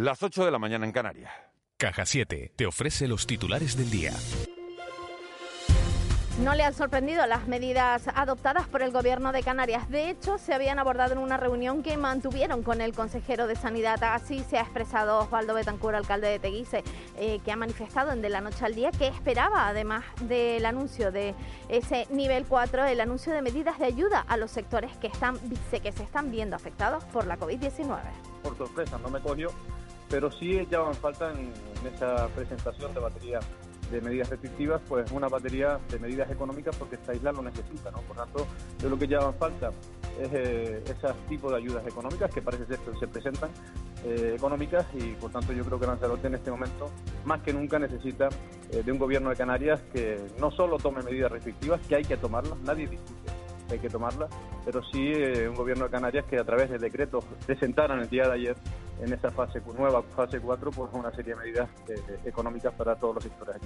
Las 8 de la mañana en Canarias. Caja 7 te ofrece los titulares del día. No le han sorprendido las medidas adoptadas por el Gobierno de Canarias. De hecho, se habían abordado en una reunión que mantuvieron con el consejero de Sanidad. Así se ha expresado Osvaldo Betancur, alcalde de Teguise, eh, que ha manifestado en De la Noche al Día que esperaba, además del anuncio de ese nivel 4, el anuncio de medidas de ayuda a los sectores que, están, que se están viendo afectados por la COVID-19. Por sorpresa, no me cogió, pero sí van falta en esa presentación de batería de medidas restrictivas, pues una batería de medidas económicas porque esta isla lo necesita, ¿no? Por tanto, de lo que llevan falta es eh, ese tipo de ayudas económicas que parece ser que se presentan eh, económicas y por tanto yo creo que Lanzarote en este momento más que nunca necesita eh, de un gobierno de Canarias que no solo tome medidas restrictivas, que hay que tomarlas, nadie discute hay que tomarlas, pero sí un gobierno de Canarias que a través de decretos presentaron el día de ayer en esa fase nueva fase 4 pues una serie de medidas eh, económicas para todos los sectores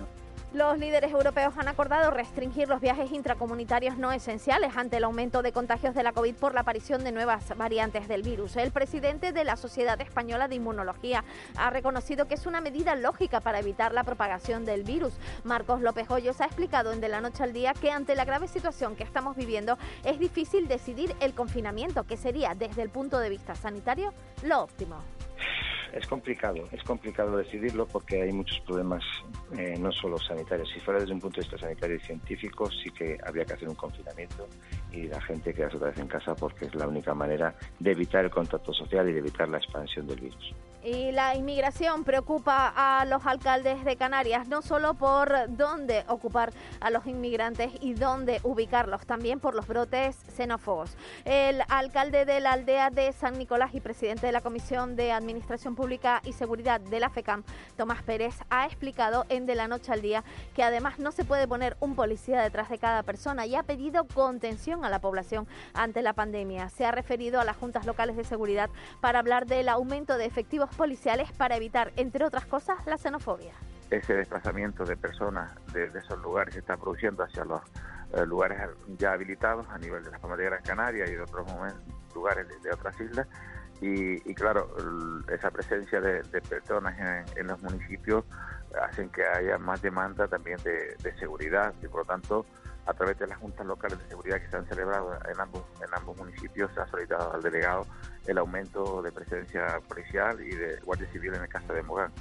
Los líderes europeos han acordado restringir los viajes intracomunitarios no esenciales ante el aumento de contagios de la COVID por la aparición de nuevas variantes del virus. El presidente de la Sociedad Española de Inmunología ha reconocido que es una medida lógica para evitar la propagación del virus. Marcos López Hoyos ha explicado en De la Noche al Día que ante la grave situación que estamos viviendo es difícil decidir el confinamiento, que sería desde el punto de vista sanitario lo óptimo. Es complicado, es complicado decidirlo porque hay muchos problemas, eh, no solo sanitarios. Si fuera desde un punto de vista sanitario y científico, sí que habría que hacer un confinamiento y la gente quedarse otra vez en casa porque es la única manera de evitar el contacto social y de evitar la expansión del virus. Y la inmigración preocupa a los alcaldes de Canarias, no solo por dónde ocupar a los inmigrantes y dónde ubicarlos, también por los brotes xenófobos. El alcalde de la aldea de San Nicolás y presidente de la Comisión de Administración Pública y Seguridad de la FECAM, Tomás Pérez, ha explicado en De la Noche al Día que además no se puede poner un policía detrás de cada persona y ha pedido contención a la población ante la pandemia. Se ha referido a las juntas locales de seguridad para hablar del aumento de efectivos policiales para evitar, entre otras cosas, la xenofobia. Ese desplazamiento de personas de, esos lugares se está produciendo hacia los eh, lugares ya habilitados a nivel de las Palmas de Gran Canaria y de otros lugares de, otras islas. Y, claro, esa presencia de, personas en, los municipios hacen que haya más demanda también de, seguridad y por lo tanto a través de las juntas locales de seguridad que se han celebrado en ambos, en ambos municipios se ha solicitado al delegado el aumento de presencia policial y de guardia civil en el caso de Mogán.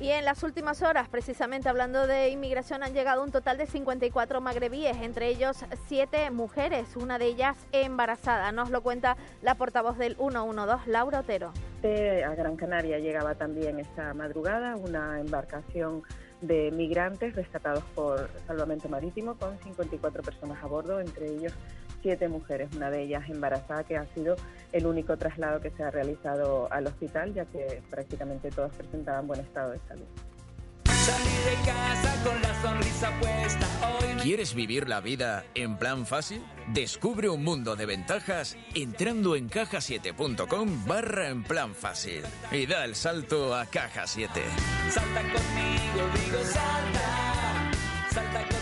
Y en las últimas horas, precisamente hablando de inmigración, han llegado un total de 54 magrebíes, entre ellos 7 mujeres, una de ellas embarazada. Nos lo cuenta la portavoz del 112, Laura Otero. A Gran Canaria llegaba también esta madrugada una embarcación de migrantes rescatados por Salvamento Marítimo con 54 personas a bordo, entre ellos siete mujeres, una de ellas embarazada, que ha sido el único traslado que se ha realizado al hospital, ya que prácticamente todas presentaban buen estado de salud. de casa con la sonrisa puesta. ¿Quieres vivir la vida en plan fácil? Descubre un mundo de ventajas entrando en cajasiete.com barra en plan fácil y da el salto a Caja 7. Salta conmigo, digo salta, salta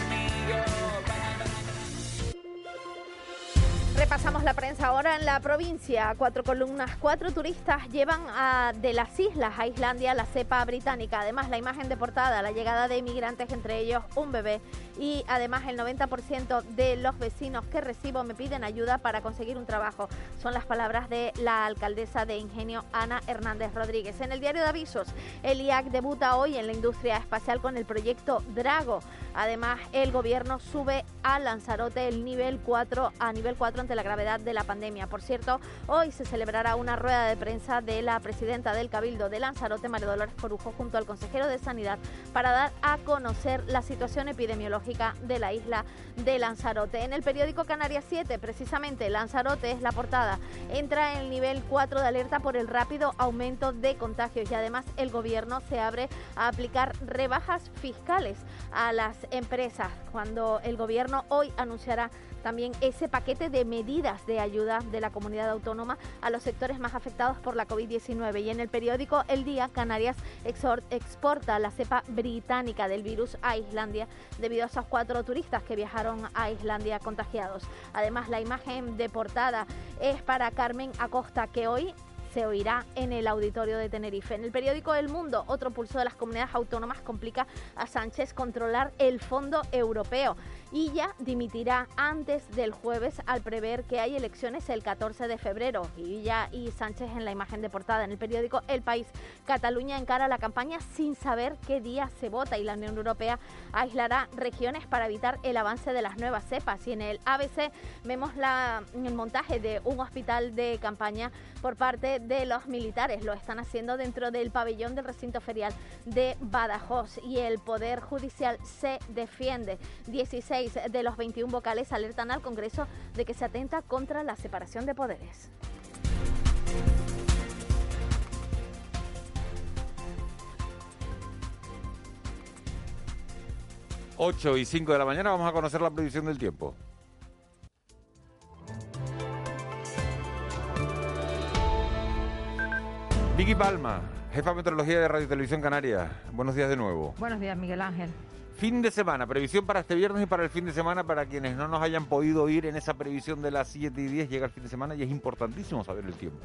Repasamos la prensa ahora en la provincia. Cuatro columnas, cuatro turistas llevan a, de las islas a Islandia la cepa británica. Además, la imagen de portada, la llegada de inmigrantes, entre ellos un bebé. Y además, el 90% de los vecinos que recibo me piden ayuda para conseguir un trabajo. Son las palabras de la alcaldesa de Ingenio, Ana Hernández Rodríguez. En el diario de avisos, el IAC debuta hoy en la industria espacial con el proyecto Drago. Además, el gobierno sube a Lanzarote el nivel 4 a nivel 4 la gravedad de la pandemia. Por cierto, hoy se celebrará una rueda de prensa de la presidenta del Cabildo de Lanzarote, María Dolores Corujo, junto al consejero de Sanidad, para dar a conocer la situación epidemiológica de la isla de Lanzarote. En el periódico Canarias 7, precisamente, Lanzarote es la portada. Entra en el nivel 4 de alerta por el rápido aumento de contagios y además el gobierno se abre a aplicar rebajas fiscales a las empresas cuando el gobierno hoy anunciará también ese paquete de medidas de ayuda de la comunidad autónoma a los sectores más afectados por la COVID-19. Y en el periódico El Día, Canarias exporta la cepa británica del virus a Islandia debido a esos cuatro turistas que viajaron a Islandia contagiados. Además, la imagen de portada es para Carmen Acosta, que hoy se oirá en el auditorio de Tenerife. En el periódico El Mundo, otro pulso de las comunidades autónomas complica a Sánchez controlar el fondo europeo y ya dimitirá antes del jueves al prever que hay elecciones el 14 de febrero. Ya y Sánchez en la imagen de portada en el periódico El País. Cataluña encara la campaña sin saber qué día se vota y la Unión Europea aislará regiones para evitar el avance de las nuevas cepas. Y en el ABC vemos el montaje de un hospital de campaña por parte de los militares. Lo están haciendo dentro del pabellón del recinto ferial de Badajoz y el Poder Judicial se defiende. 16 de los 21 vocales alertan al Congreso de que se atenta contra la separación de poderes. Ocho y 5 de la mañana vamos a conocer la previsión del tiempo. Vicky Palma, jefa de meteorología de Radio y Televisión Canaria. Buenos días de nuevo. Buenos días, Miguel Ángel. Fin de semana, previsión para este viernes y para el fin de semana, para quienes no nos hayan podido ir en esa previsión de las 7 y 10, llega el fin de semana y es importantísimo saber el tiempo.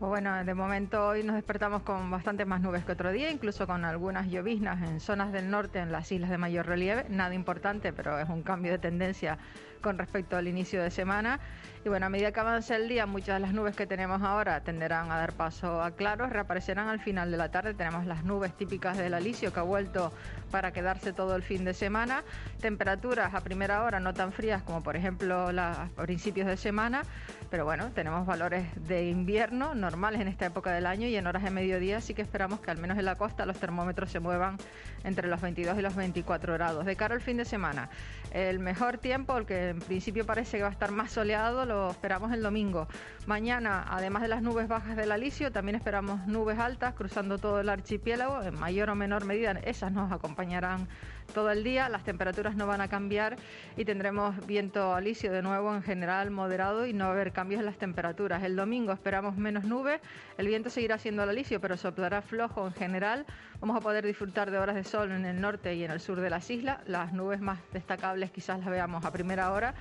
Pues bueno, de momento hoy nos despertamos con bastante más nubes que otro día, incluso con algunas lloviznas en zonas del norte, en las islas de mayor relieve. Nada importante, pero es un cambio de tendencia con respecto al inicio de semana. Y bueno, a medida que avance el día, muchas de las nubes que tenemos ahora tenderán a dar paso a claros, reaparecerán al final de la tarde. Tenemos las nubes típicas del alisio que ha vuelto para quedarse todo el fin de semana. Temperaturas a primera hora no tan frías como por ejemplo a principios de semana, pero bueno, tenemos valores de invierno normales en esta época del año y en horas de mediodía sí que esperamos que al menos en la costa los termómetros se muevan entre los 22 y los 24 grados. De cara al fin de semana, el mejor tiempo, el que en principio parece que va a estar más soleado, lo esperamos el domingo. Mañana, además de las nubes bajas del Alisio, también esperamos nubes altas cruzando todo el archipiélago, en mayor o menor medida esas nos acompañarán todo el día, las temperaturas no van a cambiar y tendremos viento alisio de nuevo en general moderado y no va a haber cambios en las temperaturas. El domingo esperamos menos nubes, el viento seguirá siendo al alisio pero soplará flojo en general. Vamos a poder disfrutar de horas de sol en el norte y en el sur de las islas. Las nubes más destacables quizás las veamos a primera hora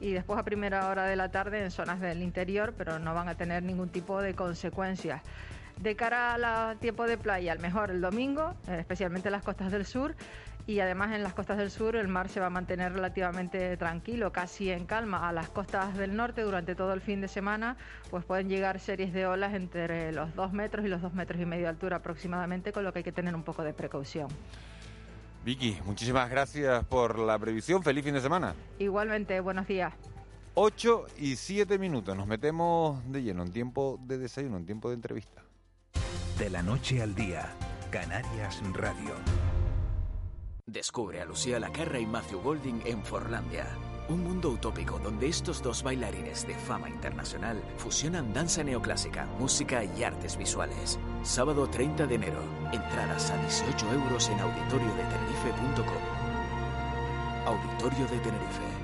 y después a primera hora de la tarde en zonas del interior, pero no van a tener ningún tipo de consecuencias. De cara al tiempo de playa, al mejor el domingo, eh, especialmente en las costas del sur, y además en las costas del sur el mar se va a mantener relativamente tranquilo, casi en calma. A las costas del norte durante todo el fin de semana pues pueden llegar series de olas entre los dos metros y los dos metros y medio de altura aproximadamente, con lo que hay que tener un poco de precaución. Vicky, muchísimas gracias por la previsión. Feliz fin de semana. Igualmente, buenos días. 8 y 7 minutos. Nos metemos de lleno en tiempo de desayuno, en tiempo de entrevista. De la noche al día, Canarias Radio. Descubre a Lucía Lacarra y Matthew Golding en Forlandia. Un mundo utópico donde estos dos bailarines de fama internacional fusionan danza neoclásica, música y artes visuales. Sábado 30 de enero. Entradas a 18 euros en auditoriodetenerife.com. Auditorio de Tenerife.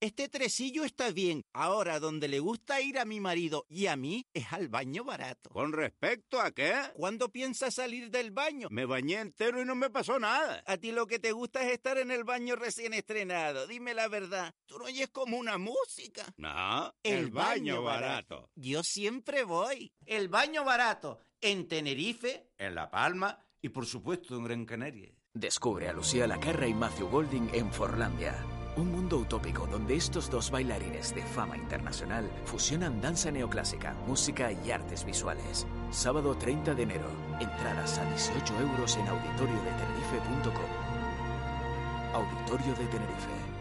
Este tresillo está bien. Ahora, donde le gusta ir a mi marido y a mí es al baño barato. ¿Con respecto a qué? ¿Cuándo piensas salir del baño? Me bañé entero y no me pasó nada. A ti lo que te gusta es estar en el baño recién estrenado. Dime la verdad. ¿Tú no oyes como una música? No, el, baño, barato. Yo siempre voy. El baño barato. En Tenerife, en La Palma y por supuesto en Gran Canaria. Descubre a Lucía Lacarra y Matthew Golding en Forlandia. Un mundo utópico donde estos dos bailarines de fama internacional fusionan danza neoclásica, música y artes visuales. Sábado 30 de enero. Entradas a 18 euros en auditoriodetenerife.com. Auditorio de Tenerife.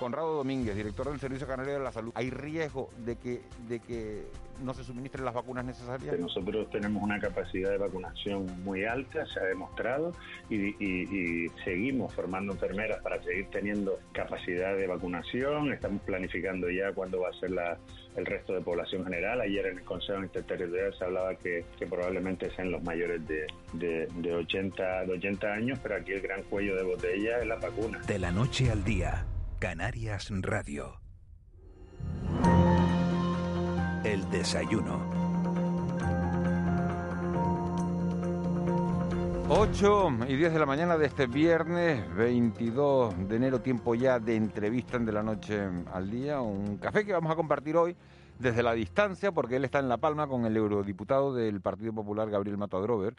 Conrado Domínguez, director del Servicio Canario de la Salud, ¿hay riesgo de que, de que no se suministren las vacunas necesarias? Nosotros tenemos una capacidad de vacunación muy alta, se ha demostrado, y, y, y seguimos formando enfermeras para seguir teniendo capacidad de vacunación. Estamos planificando ya cuándo va a ser la, el resto de población general. Ayer en el Consejo Interterritorial se hablaba que, que probablemente sean los mayores de, de, de, 80, de 80 años, pero aquí el gran cuello de botella es la vacuna. De la noche al día, Canarias Radio. El desayuno. 8 y 10 de la mañana de este viernes 22 de enero, tiempo ya de entrevista en de la noche al día. Un café que vamos a compartir hoy desde la distancia, porque él está en La Palma con el eurodiputado del Partido Popular, Gabriel Mato Adrover.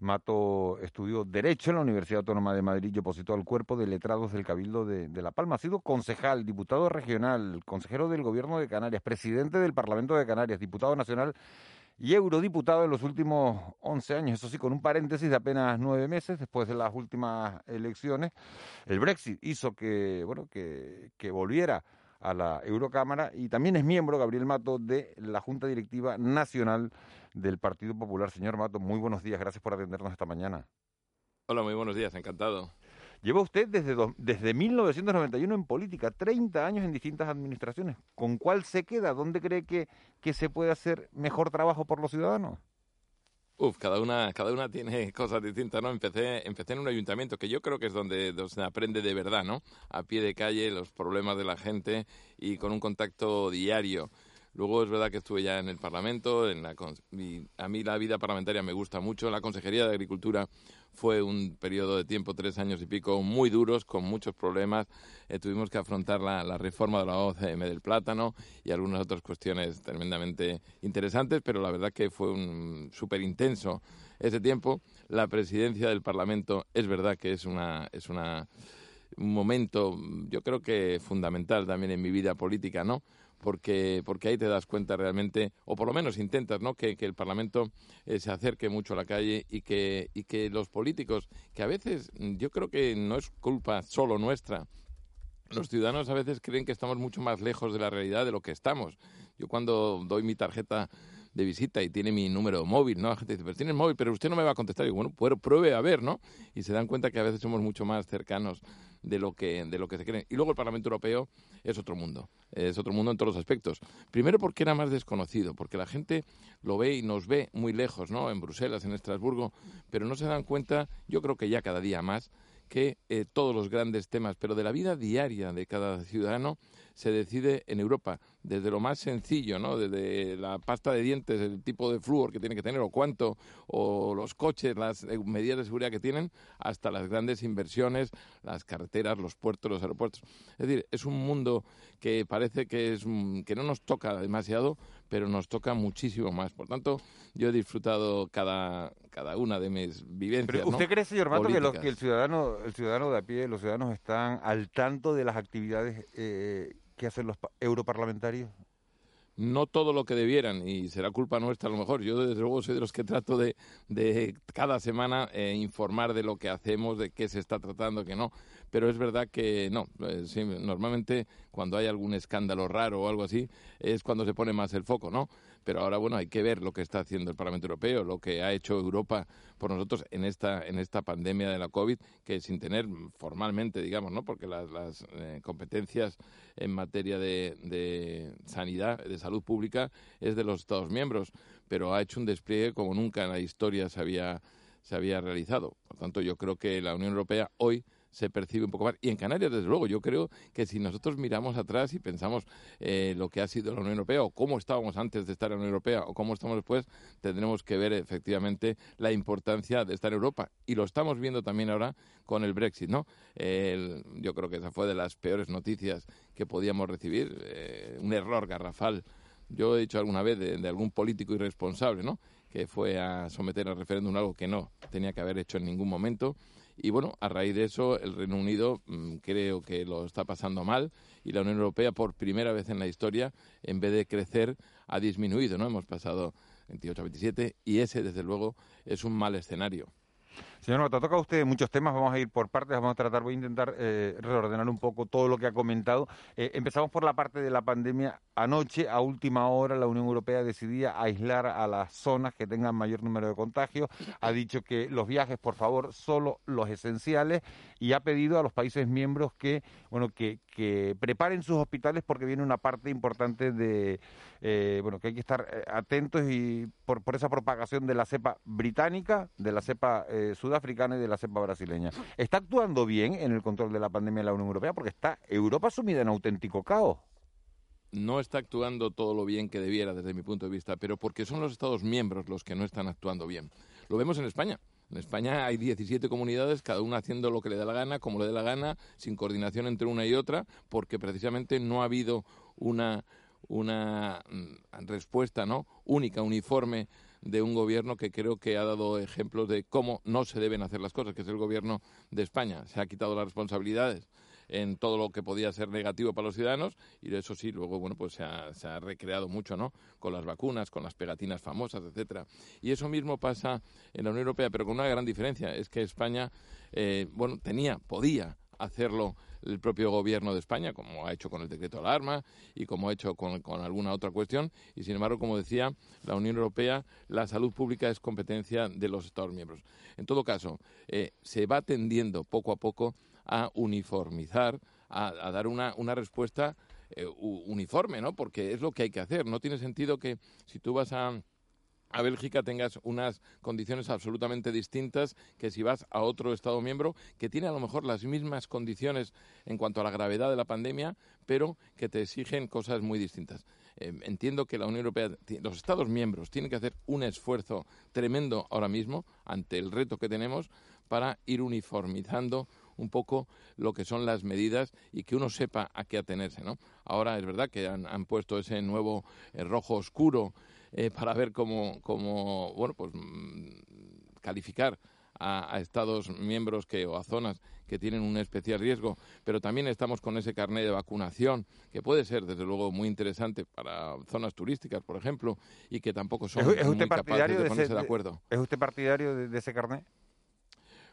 Mato estudió Derecho en la Universidad Autónoma de Madrid y opositó al cuerpo de letrados del Cabildo de, La Palma. Ha sido concejal, diputado regional, consejero del Gobierno de Canarias, presidente del Parlamento de Canarias, diputado nacional y eurodiputado en los últimos 11 años, eso sí, con un paréntesis de apenas nueve meses después de las últimas elecciones. El Brexit hizo que, bueno, que volviera a la Eurocámara y también es miembro, Gabriel Mato, de la Junta Directiva Nacional del Partido Popular. Señor Mato, muy buenos días, gracias por atendernos esta mañana. Hola, muy buenos días, encantado. Lleva usted desde, do, desde 1991 en política, 30 años en distintas administraciones. ¿Con cuál se queda? ¿Dónde cree que, que se puede hacer mejor trabajo por los ciudadanos? Uf, cada una, cada una tiene cosas distintas, ¿no? Empecé, empecé en un ayuntamiento que yo creo que es donde, donde se aprende de verdad, ¿no? A pie de calle, los problemas de la gente y con un contacto diario. Luego es verdad que estuve ya en el Parlamento, en la, a mí la vida parlamentaria me gusta mucho. La Consejería de Agricultura fue un periodo de tiempo, tres años y pico, muy duros, con muchos problemas. Eh, tuvimos que afrontar la, la, reforma de la OCM del plátano y algunas otras cuestiones tremendamente interesantes, pero la verdad que fue un súper intenso ese tiempo. La presidencia del Parlamento es verdad que es una... Es una un momento, yo creo que fundamental también en mi vida política, ¿no? Porque, porque ahí te das cuenta realmente, o por lo menos intentas, ¿no? Que, que el Parlamento eh, se acerque mucho a la calle y que, y que los políticos, que a veces yo creo que no es culpa solo nuestra, los ciudadanos a veces creen que estamos mucho más lejos de la realidad de lo que estamos. Yo cuando doy mi tarjeta de visita y tiene mi número móvil, ¿no? La gente dice, pero tienes móvil, pero usted no me va a contestar. Y bueno, pruebe a ver, ¿no? Y se dan cuenta que a veces somos mucho más cercanos de lo que, de lo que se creen. Y luego el Parlamento Europeo es otro mundo, es otro mundo en todos los aspectos. Primero porque era más desconocido, porque la gente lo ve y nos ve muy lejos, ¿no? En Bruselas, en Estrasburgo, pero no se dan cuenta, yo creo que ya cada día más, que eh, todos los grandes temas, pero de la vida diaria de cada ciudadano, se decide en Europa, desde lo más sencillo, ¿no? Desde la pasta de dientes, el tipo de flúor que tiene que tener o cuánto, o los coches, las eh, medidas de seguridad que tienen, hasta las grandes inversiones, las carreteras, los puertos, los aeropuertos. Es decir, es un mundo que parece que, es, que no nos toca demasiado, pero nos toca muchísimo más. Por tanto, yo he disfrutado cada, cada una de mis vivencias. Pero ¿Usted ¿no? cree, señor Mato, que, los, que el ciudadano el ciudadano de a pie, los ciudadanos están al tanto de las actividades eh, que hacen los pa- europarlamentarios? no todo lo que debieran y será culpa nuestra a lo mejor. Yo desde luego soy de los que trato de, de cada semana eh, informar de lo que hacemos, de qué se está tratando, que no. Pero es verdad que no. Eh, sí, normalmente cuando hay algún escándalo raro o algo así es cuando se pone más el foco, ¿no? Pero ahora, bueno, hay que ver lo que está haciendo el Parlamento Europeo, lo que ha hecho Europa por nosotros en esta, en esta pandemia de la COVID, que sin tener formalmente, digamos, ¿no? Porque las, las eh, competencias en materia de, de sanidad, de salud pública, es de los Estados miembros, pero ha hecho un despliegue como nunca en la historia se había, se había realizado. Por tanto, yo creo que la Unión Europea hoy se percibe un poco más. Y en Canarias, desde luego, yo creo que si nosotros miramos atrás y pensamos eh, lo que ha sido la Unión Europea o cómo estábamos antes de estar en la Unión Europea o cómo estamos después, tendremos que ver efectivamente la importancia de estar en Europa. Y lo estamos viendo también ahora con el Brexit, ¿no? Yo creo que esa fue de las peores noticias que podíamos recibir, eh, un error garrafal. Yo he dicho alguna vez de, de algún político irresponsable, ¿no? Que fue a someter al referéndum algo que no tenía que haber hecho en ningún momento. Y bueno, a raíz de eso, el Reino Unido mm, creo que lo está pasando mal y la Unión Europea, por primera vez en la historia, en vez de crecer, ha disminuido, ¿no? Hemos pasado 28 a 27 y ese, desde luego, es un mal escenario. Señor Nota, toca usted muchos temas, vamos a ir por partes, vamos a tratar, voy a intentar eh, reordenar un poco todo lo que ha comentado. Eh, empezamos por la parte de la pandemia. Anoche, a última hora, la Unión Europea decidía aislar a las zonas que tengan mayor número de contagios. Ha dicho que los viajes, por favor, solo los esenciales y ha pedido a los países miembros que, bueno, que, que preparen sus hospitales porque viene una parte importante de, eh, bueno, que hay que estar eh, atentos y por, por esa propagación de la cepa británica, de la cepa eh, sudafricana y de la cepa brasileña. ¿Está actuando bien en el control de la pandemia de la Unión Europea? Porque está Europa sumida en auténtico caos. no está actuando todo lo bien que debiera desde mi punto de vista, pero porque son los Estados miembros los que no están actuando bien. Lo vemos en España. En España hay 17 comunidades, cada una haciendo lo que le da la gana, como le dé la gana, sin coordinación entre una y otra, porque precisamente no ha habido una, una mm, respuesta ¿no? única, uniforme de un gobierno que creo que ha dado ejemplos de cómo no se deben hacer las cosas, que es el gobierno de España. Se ha quitado las responsabilidades en todo lo que podía ser negativo para los ciudadanos y eso sí luego bueno pues se ha, recreado mucho no con las vacunas con las pegatinas famosas etcétera y eso mismo pasa en la Unión Europea pero con una gran diferencia es que España eh, bueno tenía podía hacerlo el propio gobierno de España, como ha hecho con el decreto de alarma y como ha hecho con, con, alguna otra cuestión. Y sin embargo, como decía, la Unión Europea, la salud pública es competencia de los Estados miembros. En todo caso, eh, se va tendiendo poco a poco a uniformizar, a, dar una, una respuesta eh, uniforme, ¿no? Porque es lo que hay que hacer. No tiene sentido que si tú vas a a Bélgica tengas unas condiciones absolutamente distintas que si vas a otro Estado miembro que tiene a lo mejor las mismas condiciones en cuanto a la gravedad de la pandemia, pero que te exigen cosas muy distintas. Eh, entiendo que la Unión Europea, los Estados miembros tienen que hacer un esfuerzo tremendo ahora mismo ante el reto que tenemos para ir uniformizando un poco lo que son las medidas y que uno sepa a qué atenerse, ¿no? Ahora es verdad que han, han puesto ese nuevo eh, rojo oscuro eh, para ver cómo, cómo bueno, pues mm, calificar a, a, Estados miembros que, o a zonas que tienen un especial riesgo, pero también estamos con ese carnet de vacunación que puede ser, desde luego, muy interesante para zonas turísticas, por ejemplo, y que tampoco son ¿Es, muy capaces de de, ponerse ese, de acuerdo. ¿Es usted partidario de, de ese carnet?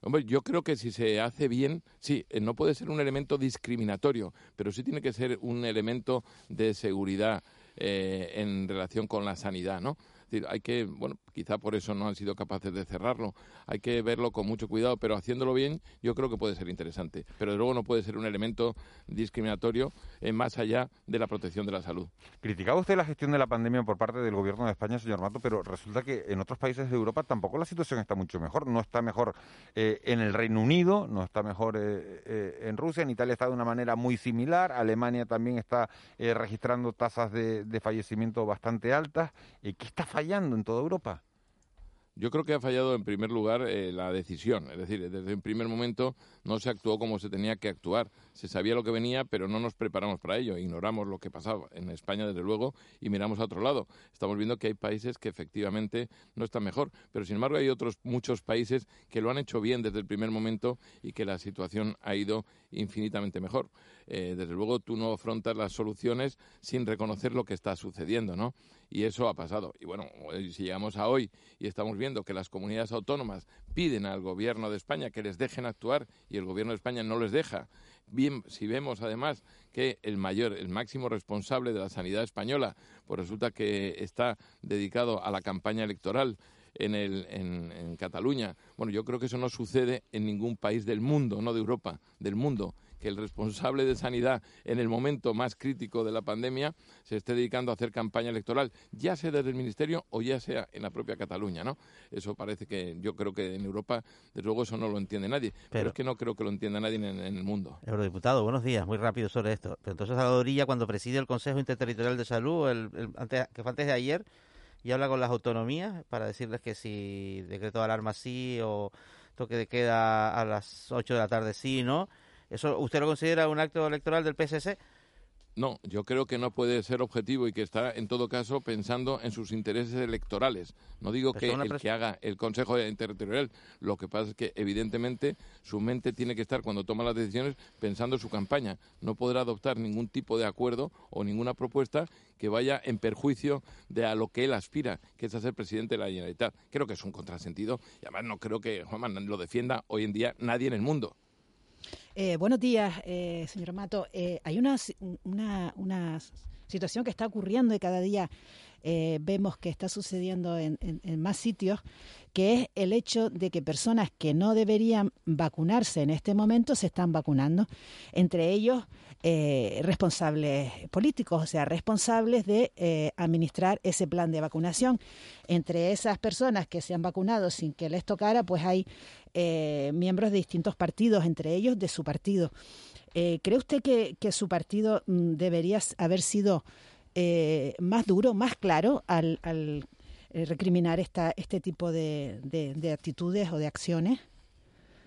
Hombre, yo creo que si se hace bien, sí, eh, no puede ser un elemento discriminatorio, pero sí tiene que ser un elemento de seguridad eh, en relación con la sanidad, ¿no? Es decir, hay que, bueno, quizá por eso no han sido capaces de cerrarlo. Hay que verlo con mucho cuidado, pero haciéndolo bien, yo creo que puede ser interesante. Pero de luego no puede ser un elemento discriminatorio eh, más allá de la protección de la salud. Criticaba usted la gestión de la pandemia por parte del gobierno de España, señor Mato, pero resulta que en otros países de Europa tampoco la situación está mucho mejor. No está mejor eh, en el Reino Unido, no está mejor eh, eh, en Rusia, en Italia está de una manera muy similar, Alemania también está registrando tasas de, de, fallecimiento bastante altas. ¿Qué está fallando en toda Europa? Yo creo que ha fallado en primer lugar eh, la decisión, es decir, desde un primer momento no se actuó como se tenía que actuar. Se sabía lo que venía, pero no nos preparamos para ello, ignoramos lo que pasaba en España, desde luego, y miramos a otro lado. Estamos viendo que hay países que efectivamente no están mejor, pero sin embargo hay otros muchos países que lo han hecho bien desde el primer momento y que la situación ha ido infinitamente mejor. Eh, desde luego tú no afrontas las soluciones sin reconocer lo que está sucediendo, ¿no? Y eso ha pasado. Y bueno, si llegamos a hoy y estamos viendo que las comunidades autónomas piden al gobierno de España que les dejen actuar y el gobierno de España no les deja, bien si vemos además que el mayor, el máximo responsable de la sanidad española, pues resulta que está dedicado a la campaña electoral en, el, en, en Cataluña. Bueno, yo creo que eso no sucede en ningún país del mundo, no de Europa, del mundo que el responsable de sanidad en el momento más crítico de la pandemia se esté dedicando a hacer campaña electoral, ya sea desde el Ministerio o ya sea en la propia Cataluña, ¿no? Eso parece que yo creo que en Europa, desde luego, eso no lo entiende nadie. Pero, pero es que no creo que lo entienda nadie en, en, el mundo. Eurodiputado, buenos días, muy rápido sobre esto. Pero entonces Salvadorilla, cuando preside el Consejo Interterritorial de Salud, el, el, antes, que fue antes de ayer, y habla con las autonomías para decirles que si decreto de alarma sí o toque de queda a las 8 de la tarde sí, ¿no? ¿Eso usted lo considera un acto electoral del PSC? No, yo creo que no puede ser objetivo y que está en todo caso pensando en sus intereses electorales. No digo Pero que el que haga el Consejo Interterritorial, lo que pasa es que evidentemente su mente tiene que estar cuando toma las decisiones pensando en su campaña. No podrá adoptar ningún tipo de acuerdo o ninguna propuesta que vaya en perjuicio de a lo que él aspira, que es a ser presidente de la Generalitat. Creo que es un contrasentido y además no creo que Juanma lo defienda hoy en día nadie en el mundo. Eh, buenos días, eh, señor Mato. Eh, hay una, una, una situación que está ocurriendo y cada día eh, vemos que está sucediendo en, en- más sitios, que es el hecho de que personas que no deberían vacunarse en este momento se están vacunando, entre ellos eh, responsables políticos, o sea, responsables de eh, administrar ese plan de vacunación. Entre esas personas que se han vacunado sin que les tocara, pues hay eh, miembros de distintos partidos, entre ellos de su partido. Eh, ¿Cree usted que, que su partido mm, debería haber sido eh, más duro, más claro al, al, eh, recriminar esta, este tipo de, de- de actitudes o de acciones?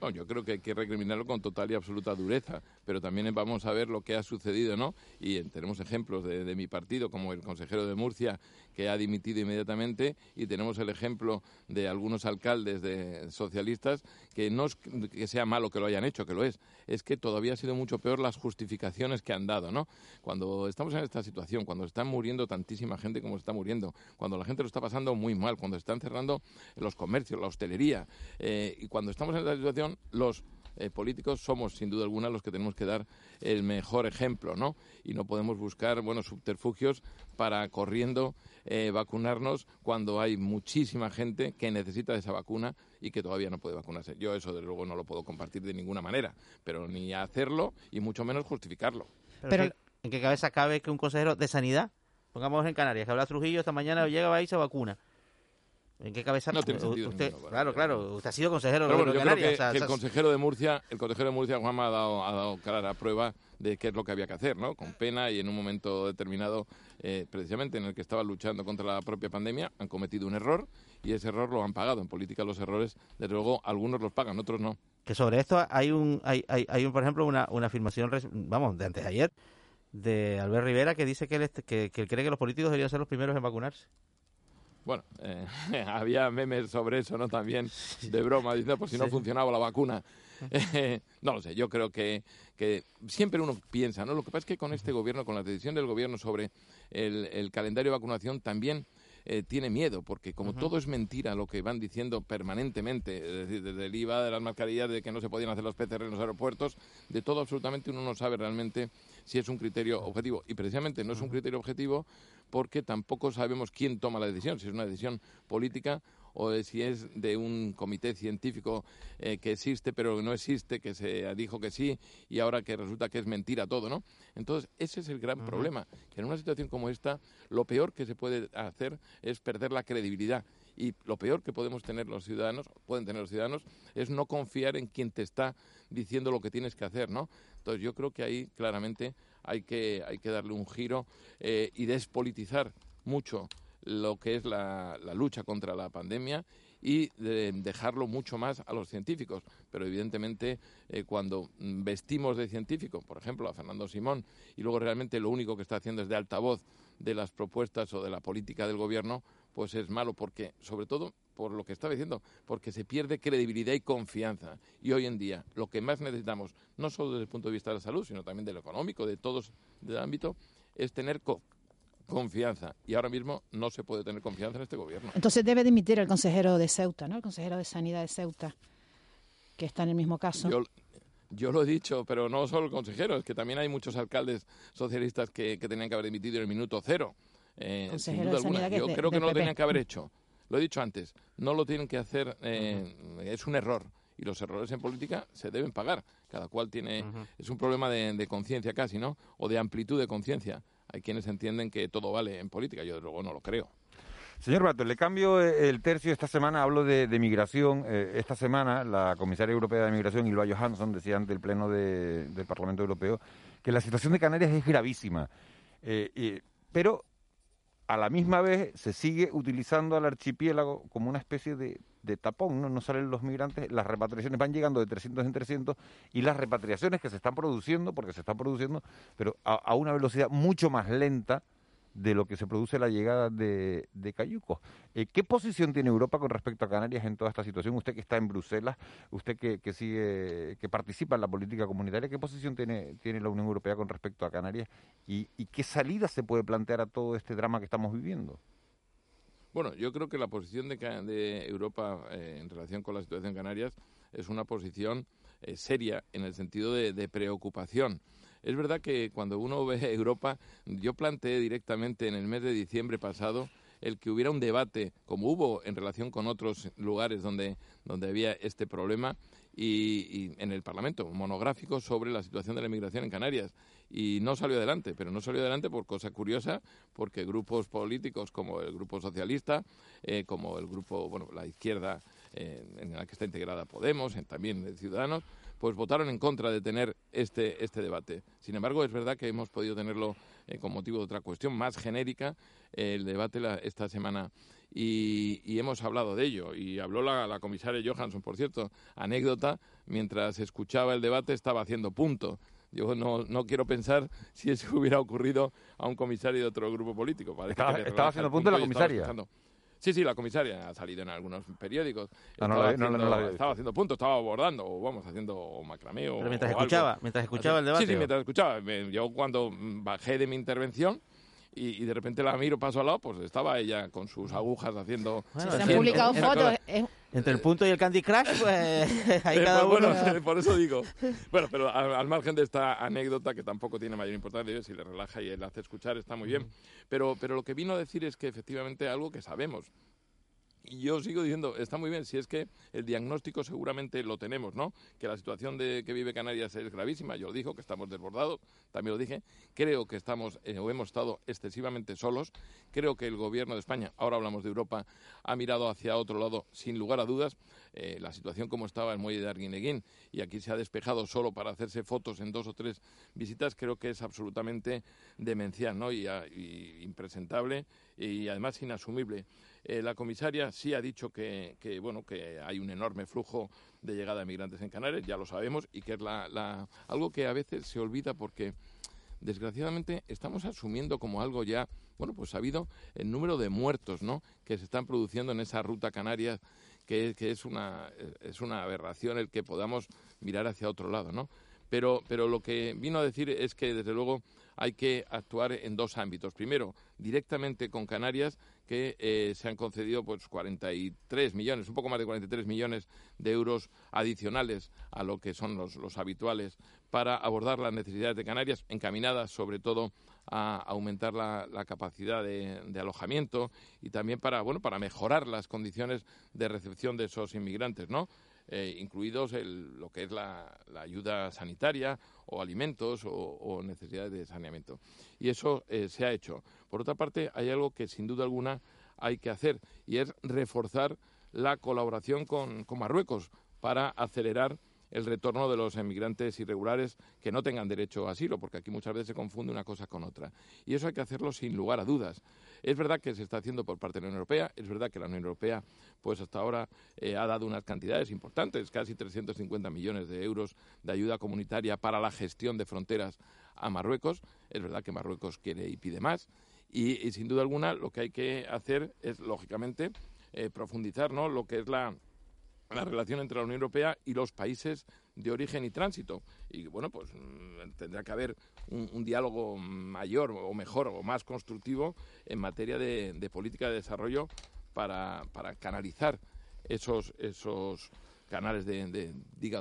No, yo creo que hay que recriminarlo con total y absoluta dureza, pero también vamos a ver lo que ha sucedido, ¿no? Y tenemos ejemplos de, de mi partido, como el consejero de Murcia, que ha dimitido inmediatamente, y tenemos el ejemplo de algunos alcaldes de socialistas, que no es que sea malo que lo hayan hecho, que lo es, es que todavía ha sido mucho peor las justificaciones que han dado, ¿no? Cuando estamos en esta situación, cuando están muriendo tantísima gente como está muriendo, cuando la gente lo está pasando muy mal, cuando están cerrando los comercios, la hostelería, eh, y cuando estamos en esta situación, los eh, políticos somos sin duda alguna los que tenemos que dar el mejor ejemplo, ¿no? Y no podemos buscar, bueno, subterfugios para corriendo eh, vacunarnos cuando hay muchísima gente que necesita de esa vacuna y que todavía no puede vacunarse. Yo eso, desde luego, no lo puedo compartir de ninguna manera, pero ni hacerlo y mucho menos justificarlo. Pero ¿en qué- ¿En qué cabeza cabe que un consejero de sanidad, pongamos en Canarias, que habla Trujillo esta mañana, llega va y se vacuna? ¿En qué cabeza? No tiene sentido usted, ninguno, claro, claro, usted ha sido consejero bueno, de yo creo Canarias. que, o sea, el consejero de Murcia, el consejero de Murcia, Juanma, ha dado, ha dado clara prueba de qué es lo que había que hacer, ¿no? Con pena y en un momento determinado, eh, precisamente en el que estaban luchando contra la propia pandemia, han cometido un error y ese error lo han pagado. En política los errores, desde luego, algunos los pagan, otros no. que sobre esto hay un, hay, hay, hay un, por ejemplo, una, una afirmación, vamos, de antes de ayer, de Albert Rivera, que dice que él, que, que él cree que los políticos deberían ser los primeros en vacunarse. Bueno, eh, había memes sobre eso, ¿no? También de broma, diciendo por si no funcionaba la vacuna. Eh, no lo sé, yo creo que, que siempre uno piensa, ¿no? Lo que pasa es que con este gobierno, con la decisión del gobierno sobre el, el calendario de vacunación, también eh, tiene miedo, porque como todo es mentira lo que van diciendo permanentemente, es decir, desde el IVA, de las mascarillas, de que no se podían hacer los PCR en los aeropuertos, de todo absolutamente uno no sabe realmente si es un criterio objetivo. Y precisamente no es un criterio objetivo porque tampoco sabemos quién toma la decisión, si es una decisión política o de si es de un comité científico eh, que existe pero no existe, que se dijo que sí y ahora que resulta que es mentira todo, ¿no? Entonces, ese es el gran problema, que en una situación como esta, lo peor que se puede hacer es perder la credibilidad. Y lo peor que podemos tener los ciudadanos, pueden tener los ciudadanos, es no confiar en quien te está diciendo lo que tienes que hacer, ¿no? Entonces yo creo que ahí claramente hay que, hay que darle un giro eh, y despolitizar mucho lo que es la, la lucha contra la pandemia y de- dejarlo mucho más a los científicos. Pero evidentemente eh, cuando vestimos de científico, por ejemplo, a Fernando Simón, y luego realmente lo único que está haciendo es de altavoz de las propuestas o de la política del gobierno, pues es malo porque, sobre todo, por lo que estaba diciendo, porque se pierde credibilidad y confianza. Y hoy en día lo que más necesitamos, no solo desde el punto de vista de la salud, sino también del económico, de todos del ámbito, es tener co- confianza. Y ahora mismo no se puede tener confianza en este gobierno. Entonces debe dimitir el consejero de Ceuta, ¿no? El consejero de Sanidad de Ceuta, que está en el mismo caso. Yo, yo lo he dicho, pero no solo el consejero, es que también hay muchos alcaldes socialistas que, que tenían que haber emitido en el minuto cero. Eh, sin Consejero duda de alguna. Sanidad que Yo de- creo que no lo tenían que haber hecho. Lo he dicho antes, no lo tienen que hacer, eh, es un error. Y los errores en política se deben pagar. Cada cual tiene, es un problema de, de conciencia casi, ¿no? O de amplitud de conciencia. Hay quienes entienden que todo vale en política, yo desde luego no lo creo. Señor Bato, le cambio eh, el tercio esta semana, hablo de, de migración. Eh, esta semana la comisaria europea de migración, Ylva Johansson, decía ante el Pleno de- del Parlamento Europeo que la situación de Canarias es gravísima. Eh, pero a la misma vez se sigue utilizando al archipiélago como una especie de, tapón, ¿no? no salen los migrantes, las repatriaciones van llegando de 300 en 300 y las repatriaciones que se están produciendo, porque se están produciendo, pero a una velocidad mucho más lenta de lo que se produce la llegada de, de cayucos. Eh, ¿Qué posición tiene Europa con respecto a Canarias en toda esta situación? Usted que está en Bruselas, usted que, que sigue, que participa en la política comunitaria, ¿qué posición tiene, tiene la Unión Europea con respecto a Canarias y, qué salida se puede plantear a todo este drama que estamos viviendo? Bueno, yo creo que la posición de, Europa eh, en relación con la situación en Canarias es una posición eh, seria en el sentido de preocupación. Es verdad que cuando uno ve Europa, yo planteé directamente en el mes de diciembre pasado el que hubiera un debate, como hubo en relación con otros lugares donde, donde había este problema, y, en el Parlamento, monográfico sobre la situación de la inmigración en Canarias. Y no salió adelante, pero no salió adelante por cosa curiosa, porque grupos políticos como el Grupo Socialista, eh, como el grupo, bueno, la izquierda eh, en la que está integrada Podemos, en- también de Ciudadanos, pues votaron en contra de tener este, este debate. Sin embargo, es verdad que hemos podido tenerlo eh, con motivo de otra cuestión más genérica, eh, el debate la- esta semana. Y, y hemos hablado de ello. Y habló la, la comisaria Johansson, por cierto, anécdota, mientras escuchaba el debate estaba haciendo punto. Yo no, no quiero pensar si eso hubiera ocurrido a un comisario de otro grupo político. Estaba- estaba haciendo punto la comisaria. Sí, sí, la comisaria ha salido en algunos periódicos. Ah, no la- no no haciendo- la visto. estaba haciendo punto, estaba abordando, o vamos, haciendo macramé o Pero mientras o algo. escuchaba, mientras escuchaba el debate, Sí, sí, mientras escuchaba. Yo cuando bajé de mi intervención y, y de repente la miro paso al lado, pues estaba ella con sus agujas haciendo... Bueno, Se han publicado fotos. es- Entre el punto y el Candy Crush, pues ahí Eh, cada pues uno. bueno, por eso digo. Bueno, pero al, al margen de esta anécdota, que tampoco tiene mayor importancia, si le relaja y le hace escuchar, está muy bien. Pero, pero lo que vino a decir es que efectivamente algo que sabemos. Y yo sigo diciendo, está muy bien, si es que el diagnóstico seguramente lo tenemos, ¿no? Que la situación de que vive Canarias es gravísima, yo lo digo, que estamos desbordados, también lo dije, creo que estamos eh, o hemos estado excesivamente solos, creo que el gobierno de España, ahora hablamos de Europa, ha mirado hacia otro lado sin lugar a dudas, eh, la situación como estaba en Muelle de Arguineguín y aquí se ha despejado solo para hacerse fotos en dos o tres visitas, creo que es absolutamente demencial, ¿no? Y, a- y impresentable y además inasumible. Eh, la comisaria sí ha dicho que, que, bueno que hay un enorme flujo de llegada de migrantes en Canarias, ya lo sabemos, y que es la, la- algo que a veces se olvida porque desgraciadamente estamos asumiendo como algo ya, bueno, pues sabido el número de muertos, ¿no? Que se están produciendo en esa ruta canaria, que, es una es una aberración el que podamos mirar hacia otro lado, ¿no? Pero, pero lo que vino a decir es que, desde luego, hay que actuar en dos ámbitos. Primero, directamente con Canarias, que eh, se han concedido pues 43 millones, un poco más de 43 millones de euros adicionales a lo que son los, los habituales para abordar las necesidades de Canarias, encaminadas sobre todo a aumentar la, capacidad de, alojamiento y también para bueno para mejorar las condiciones de recepción de esos inmigrantes, ¿no? Eh, incluidos el- lo que es la, ayuda sanitaria o alimentos o, necesidades de saneamiento. Y eso eh, se ha hecho. Por otra parte, hay algo que sin duda alguna hay que hacer y es reforzar la colaboración con Marruecos para acelerar el retorno de los emigrantes irregulares que no tengan derecho a asilo, porque aquí muchas veces se confunde una cosa con otra. Y eso hay que hacerlo sin lugar a dudas. Es verdad que se está haciendo por parte de la Unión Europea, es verdad que la Unión Europea, pues hasta ahora eh, ha dado unas cantidades importantes, casi 350 millones de euros de ayuda comunitaria para la gestión de fronteras a Marruecos. Es verdad que Marruecos quiere y pide más. Y, sin duda alguna lo que hay que hacer es, lógicamente, eh, profundizar ¿no? lo que es la, la relación entre la Unión Europea y los países de origen y tránsito. Y bueno, pues mm, tendrá que haber un, diálogo mayor o mejor o más constructivo en materia de, de política de desarrollo para, para canalizar esos, esos canales de, de,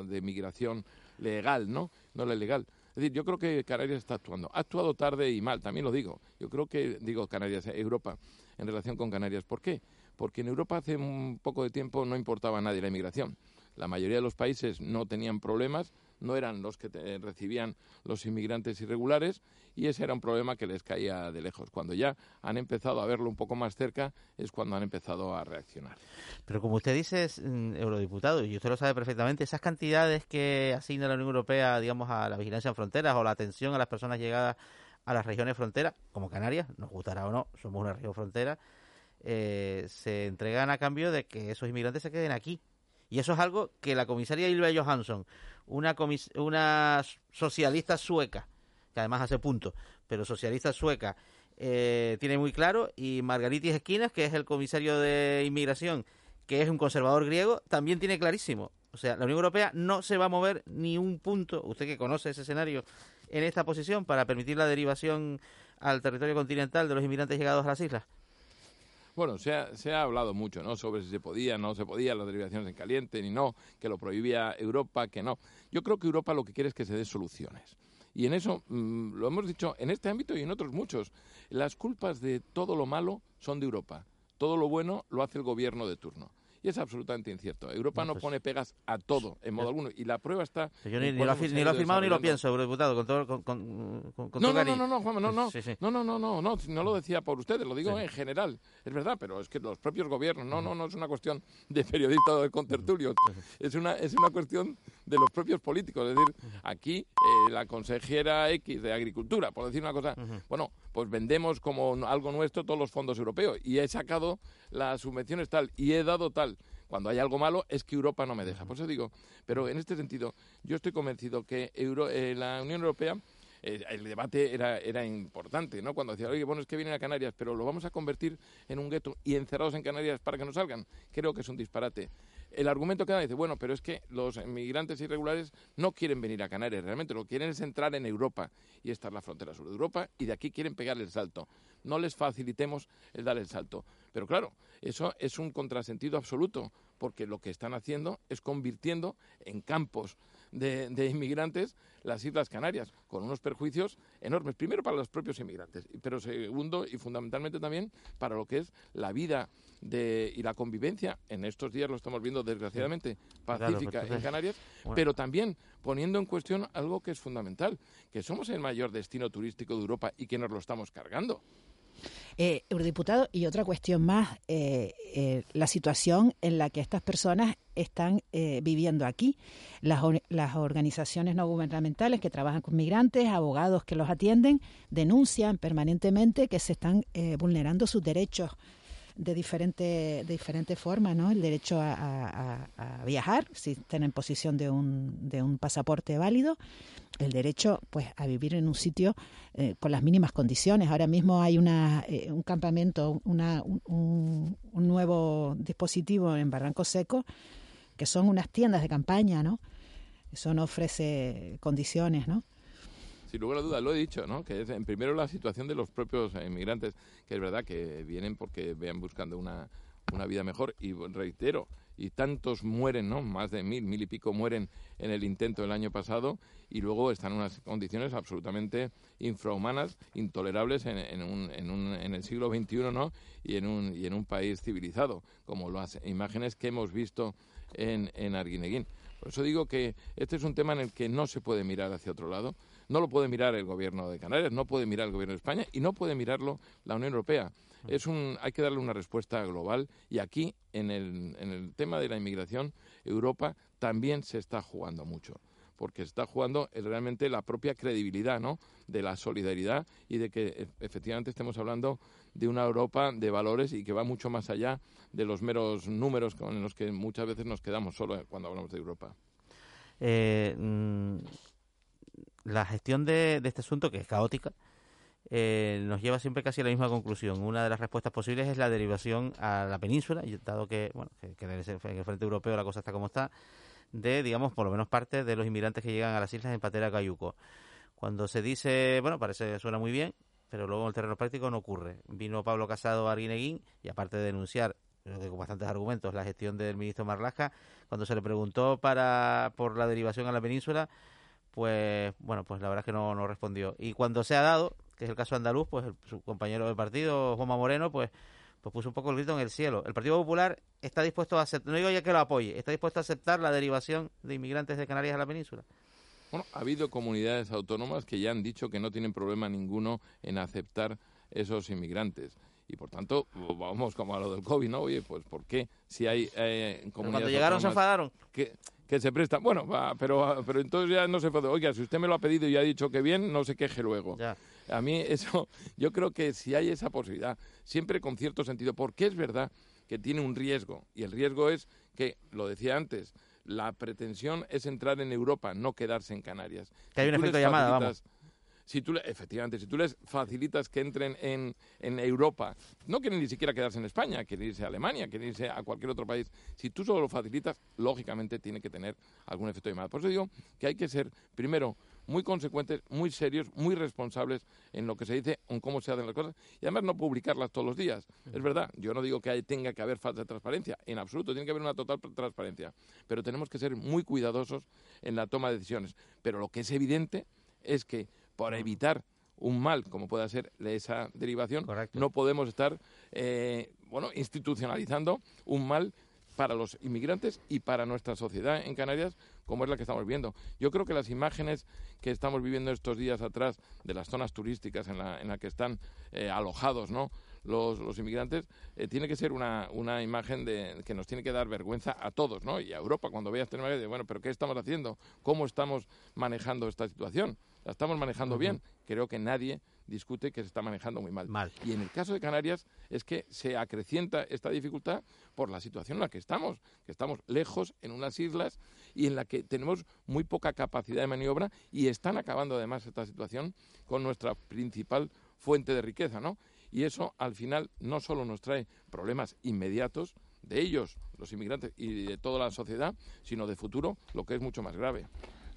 de migración legal, ¿no? No la ilegal. Es decir, yo creo que Canarias está actuando. Ha actuado tarde y mal, también lo digo. Yo creo que, digo Canarias, Europa, en relación con Canarias. ¿Por qué? Porque en Europa hace un poco de tiempo no importaba a nadie la inmigración. La mayoría de los países no tenían problemas, no eran los que te- recibían los inmigrantes irregulares y ese era un problema que les caía de lejos. Cuando ya han empezado a verlo un poco más cerca es cuando han empezado a reaccionar. Pero como usted dice, mm, eurodiputado, y usted lo sabe perfectamente, esas cantidades que asigna la Unión Europea, digamos, a la vigilancia en fronteras o la atención a las personas llegadas a las regiones fronteras, como Canarias, nos gustará o no, somos una región frontera, eh, se entregan a cambio de que esos inmigrantes se queden aquí. Y eso es algo que la comisaria Ylva Johansson, una, una socialista sueca, que además hace punto, pero socialista sueca, eh, tiene muy claro, y Margaritis Esquinas, que es el comisario de inmigración, que es un conservador griego, también tiene clarísimo. O sea, la Unión Europea no se va a mover ni un punto, usted que conoce ese escenario, en esta posición para permitir la derivación al territorio continental de los inmigrantes llegados a las islas. Bueno, se ha, se ha hablado mucho, ¿no? Sobre si se podía, no se podía, las derivaciones en caliente, ni no, que lo prohibía Europa, que no. Yo creo que Europa lo que quiere es que se dé soluciones. Y en eso, mm, lo hemos dicho en este ámbito y en otros muchos, las culpas de todo lo malo son de Europa. Todo lo bueno lo hace el gobierno de turno. Y es absolutamente incierto. Europa no, pues- pone pegas a todo, en modo alguno. Y la prueba está... Yo ni, lo, ni lo he firmado ni lo pienso, eurodiputado, con todo, con, con, con- con no, todo no, no, no, no, Juanma, no, no, Sí, sí. no, no, no, no, no, no lo decía por ustedes, lo digo Sí. en general, es verdad, pero es que los propios gobiernos, no, no, no es una cuestión de periodista o de contertulio, es una, es una cuestión de los propios políticos, es decir, aquí eh, la consejera X de Agricultura, por decir una cosa, bueno, pues vendemos como algo nuestro todos los fondos europeos y he sacado las subvenciones tal y he dado tal. Cuando hay algo malo es que Europa no me deja. Por eso digo, pero en este sentido, yo estoy convencido que Euro- eh, la Unión Europea eh, el debate era, era importante, ¿no? Cuando decía, oye, bueno, es que vienen a Canarias, pero lo vamos a convertir en un gueto y encerrados en Canarias para que no salgan. Creo que es un disparate. El argumento que da dice, bueno, pero es que los inmigrantes irregulares no quieren venir a Canarias, realmente lo que quieren es entrar en Europa y esta es la frontera sur de Europa y de aquí quieren pegar el salto. No les facilitemos el dar el salto. Pero claro, eso es un contrasentido absoluto, porque lo que están haciendo es convirtiendo en campos de, de inmigrantes las Islas Canarias, con unos perjuicios enormes. Primero para los propios inmigrantes, pero segundo y fundamentalmente también para lo que es la vida de, y la convivencia. En estos días lo estamos viendo, desgraciadamente, Claro, pacífica entonces, en Canarias, bueno. pero también poniendo en cuestión algo que es fundamental, que somos el mayor destino turístico de Europa y que nos lo estamos cargando. Eh, eurodiputado, y otra cuestión más, eh, eh, la situación en la que estas personas están eh, viviendo aquí. Las, las organizaciones no gubernamentales que trabajan con migrantes, abogados que los atienden, denuncian permanentemente que se están eh, vulnerando sus derechos de diferente, de diferente forma, ¿no? El derecho a, viajar, si están en posición de un, de un pasaporte válido, el derecho pues a vivir en un sitio eh, con las mínimas condiciones. Ahora mismo hay una, eh, un campamento, una, un, un- un nuevo dispositivo en Barranco Seco, que son unas tiendas de campaña, ¿no? Eso no ofrece condiciones, ¿no? Sin lugar a dudas, lo he dicho, ¿no? Que es en primero la situación de los propios inmigrantes, que es verdad que vienen porque vean buscando una, una vida mejor y reitero, y tantos mueren, ¿no? Más de mil, mil y pico mueren en el intento del año pasado y luego están en unas condiciones absolutamente infrahumanas, intolerables en, un, en, un, en el siglo XXI, ¿no? Y en un, y en un país civilizado, como las imágenes que hemos visto en, en Arguineguín. Por eso digo que este es un tema en el que no se puede mirar hacia otro lado. No lo puede mirar el gobierno de Canarias, no puede mirar el gobierno de España y no puede mirarlo la Unión Europea. Es un, hay que darle una respuesta global y aquí, en el, en el tema de la inmigración, Europa también se está jugando mucho porque se está jugando eh, realmente la propia credibilidad ¿no? de la solidaridad y de que e- efectivamente estemos hablando de una Europa de valores y que va mucho más allá de los meros números con los que muchas veces nos quedamos solo cuando hablamos de Europa. Eh, mm, la gestión de, este asunto, que es caótica, eh, nos lleva siempre casi a la misma conclusión. Una de las respuestas posibles es la derivación a la península, dado que, bueno, que, que en el en el frente europeo la cosa está como está, de, digamos, por lo menos parte de los inmigrantes que llegan a las islas en Patera Cayuco. Cuando se dice, bueno, parece suena muy bien, pero luego en el terreno práctico no ocurre. Vino Pablo Casado a Arguineguín y aparte de denunciar, que con bastantes argumentos, la gestión del ministro Marlaska, cuando se le preguntó para por la derivación a la península, pues bueno, pues la verdad es que no, no respondió. Y cuando se ha dado, que es el caso andaluz, pues el- su compañero del partido, Juanma Moreno, pues pues puso un poco el grito en el cielo. El Partido Popular está dispuesto a aceptar, no digo ya que lo apoye, está dispuesto a aceptar la derivación de inmigrantes de Canarias a la península. Bueno, ha habido comunidades autónomas que ya han dicho que no tienen problema ninguno en aceptar esos inmigrantes. Y por tanto, vamos como a lo del COVID, ¿no? Oye, pues ¿por qué? Si hay eh, comunidades cuando llegaron se enfadaron. Que, que se presta. Bueno, va, pero, pero entonces ya no se puede. Oiga, si usted me lo ha pedido y ha dicho que bien, no se queje luego. A mí eso, yo creo que si hay esa posibilidad, siempre con cierto sentido, porque es verdad que tiene un riesgo, y el riesgo es que, lo decía antes, la pretensión es entrar en Europa, no quedarse en Canarias. Que hay un efecto llamada, facilitas- Si tú, efectivamente, si tú les facilitas que entren en, Europa, no quieren ni siquiera quedarse en España, quieren irse a Alemania, quieren irse a cualquier otro país. Si tú solo lo facilitas, lógicamente tiene que tener algún efecto llamada. Por eso digo que hay que ser, primero, muy consecuentes, muy serios, muy responsables en lo que se dice, en cómo se hacen las cosas y además no publicarlas todos los días. Es verdad, yo no digo que tenga que haber falta de transparencia, en absoluto, tiene que haber una total transparencia, pero tenemos que ser muy cuidadosos en la toma de decisiones. Pero lo que es evidente es que para evitar un mal como pueda ser esa derivación, no podemos estar eh, bueno, institucionalizando un mal para los inmigrantes y para nuestra sociedad en Canarias, como es la que estamos viendo. Yo creo que las imágenes que estamos viviendo estos días atrás de las zonas turísticas en la, en la que están eh, alojados ¿no? los, los inmigrantes, eh, tiene que ser una, una imagen de, que nos tiene que dar vergüenza a todos, ¿no? Y a Europa, cuando veas de, bueno, pero ¿qué estamos haciendo? ¿Cómo estamos manejando esta situación? ¿La estamos manejando bien? Creo que nadie discute que se está manejando muy mal. Mal. Y en el caso de Canarias es que se acrecienta esta dificultad por la situación en la que estamos, que estamos lejos en unas islas y en la que tenemos muy poca capacidad de maniobra y están acabando además esta situación con nuestra principal fuente de riqueza, ¿no? Y eso al final no solo nos trae problemas inmediatos de ellos, los inmigrantes y de toda la sociedad, sino de futuro, lo que es mucho más grave.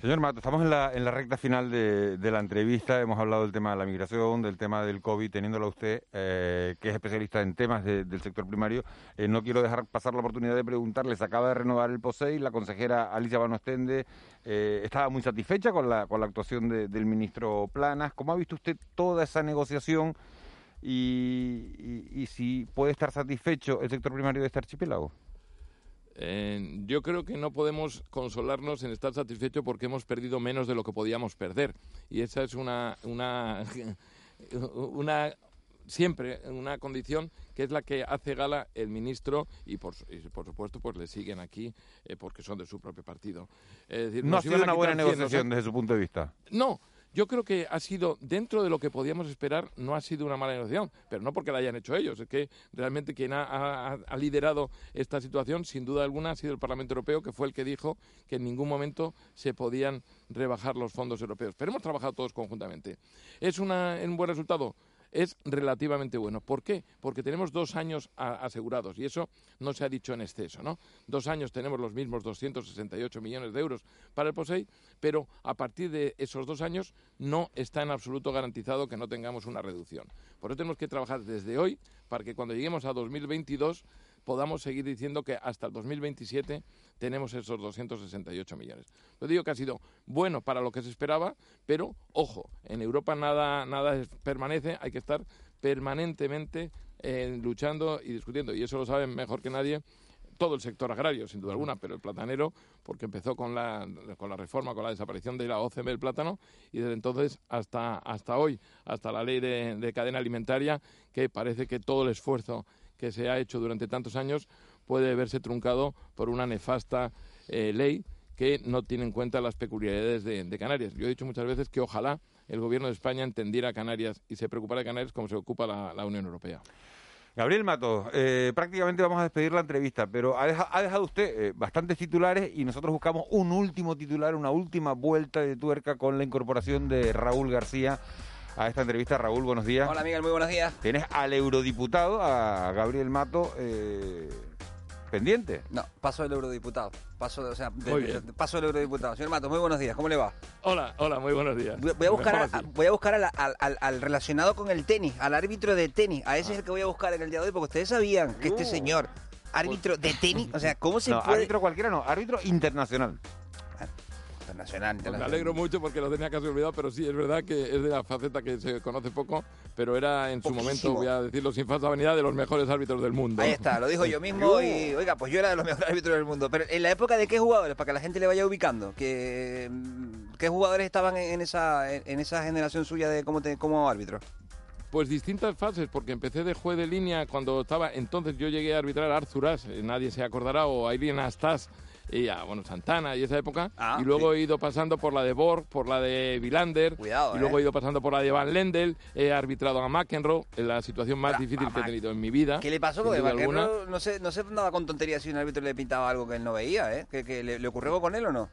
Señor Mato, estamos en la, en la recta final de, de la entrevista. Hemos hablado del tema de la migración, del tema del COVID, teniéndolo usted, eh, que es especialista en temas de- del sector primario. Eh, no quiero dejar pasar la oportunidad de preguntarle. Se acaba de renovar el POSEI. La consejera Alicia Van Ostende eh, estaba muy satisfecha con la, con la actuación de- del ministro Planas. ¿Cómo ha visto usted toda esa negociación y- y si puede estar satisfecho el sector primario de este archipiélago? Eh, yo creo que no podemos consolarnos en estar satisfechos porque hemos perdido menos de lo que podíamos perder. Y esa es una, una, una siempre una condición que es la que hace gala el ministro y por, y por supuesto pues le siguen aquí eh, porque son de su propio partido. Es decir, No ha sido una buena quitar 100, nos negociación desde su punto de vista. no, yo creo que ha sido, dentro de lo que podíamos esperar, no ha sido una mala negociación, pero no porque la hayan hecho ellos, es que realmente quien ha, liderado esta situación, sin duda alguna, ha sido el Parlamento Europeo, que fue el que dijo que en ningún momento se podían rebajar los fondos europeos. Pero hemos trabajado todos conjuntamente. ¿Es una- un buen resultado? Es relativamente bueno. ¿Por qué? Porque tenemos dos años asegurados y eso no se ha dicho en exceso, ¿no? Dos años tenemos los mismos 268 millones de euros para el POSEI, pero a partir de esos dos años no está en absoluto garantizado que no tengamos una reducción. Por eso tenemos que trabajar desde hoy para que cuando lleguemos a 2022 podamos seguir diciendo que hasta el 2027 tenemos esos 268 millones. Yo digo que ha sido bueno para lo que se esperaba, pero ojo, en Europa nada, nada permanece, hay que estar permanentemente eh, luchando y discutiendo, y eso lo saben mejor que nadie todo el sector agrario, sin duda alguna, pero el platanero, porque empezó con la, con la reforma, con la desaparición de la OCM del plátano, y desde entonces hasta, hasta hoy, hasta la ley de cadena alimentaria, que parece que todo el esfuerzo que se ha hecho durante tantos años puede verse truncado por una nefasta eh, ley que no tiene en cuenta las peculiaridades de, Canarias. Yo he dicho muchas veces que ojalá el gobierno de España entendiera Canarias y se preocupara de Canarias como se ocupa la, Unión Europea. Gabriel Mato, eh, prácticamente vamos a despedir la entrevista, pero ha dejado usted eh, bastantes titulares y nosotros buscamos un último titular, una última vuelta de tuerca con la incorporación de Raúl García a esta entrevista. Raúl, buenos días. Hola Miguel, muy buenos días. Tienes al eurodiputado, a Gabriel Mato, eh, pendiente. No, paso del eurodiputado. Paso, o sea, de- paso del eurodiputado. Señor Matos, muy buenos días. ¿Cómo le va? Hola, hola, muy buenos días. Voy a buscar, a- voy a buscar al, al- al- al relacionado con el tenis, al árbitro de tenis. A ese es el que voy a buscar en el día de hoy, porque ustedes sabían que este Uh. señor, árbitro de tenis, o sea, ¿cómo se No, puede...? árbitro cualquiera no, árbitro internacional. Internacional, Pues me alegro mucho porque lo tenía casi olvidado, pero sí, es verdad que es de la faceta que se conoce poco, pero era en su momento, voy a decirlo sin falsa vanidad, de los mejores árbitros del mundo. Ahí está, lo dijo yo mismo y, oiga, pues yo era de los mejores árbitros del mundo. Pero en la época de qué jugadores, para que la gente le vaya ubicando, que, mm, ¿qué jugadores estaban en esa, en esa generación suya de como, te, como árbitro? Pues distintas fases, porque empecé de juez de línea cuando estaba, entonces yo llegué a arbitrar a Arzuras, eh, nadie se acordará, o a Irene Astas, y a bueno, Santana y esa época. Ah, y luego he ido pasando por la de Borg, por la de Vilander. Cuidado, y luego eh. he ido pasando por la de Van Lendel. He arbitrado a McEnroe, en la situación más difícil que he tenido en mi vida. ¿Qué le pasó? Porque. McEnroe no se, no se andaba con tonterías si un árbitro le pintaba algo que él no veía, ¿eh? ¿Que, que le, le ocurrió algo con él o no?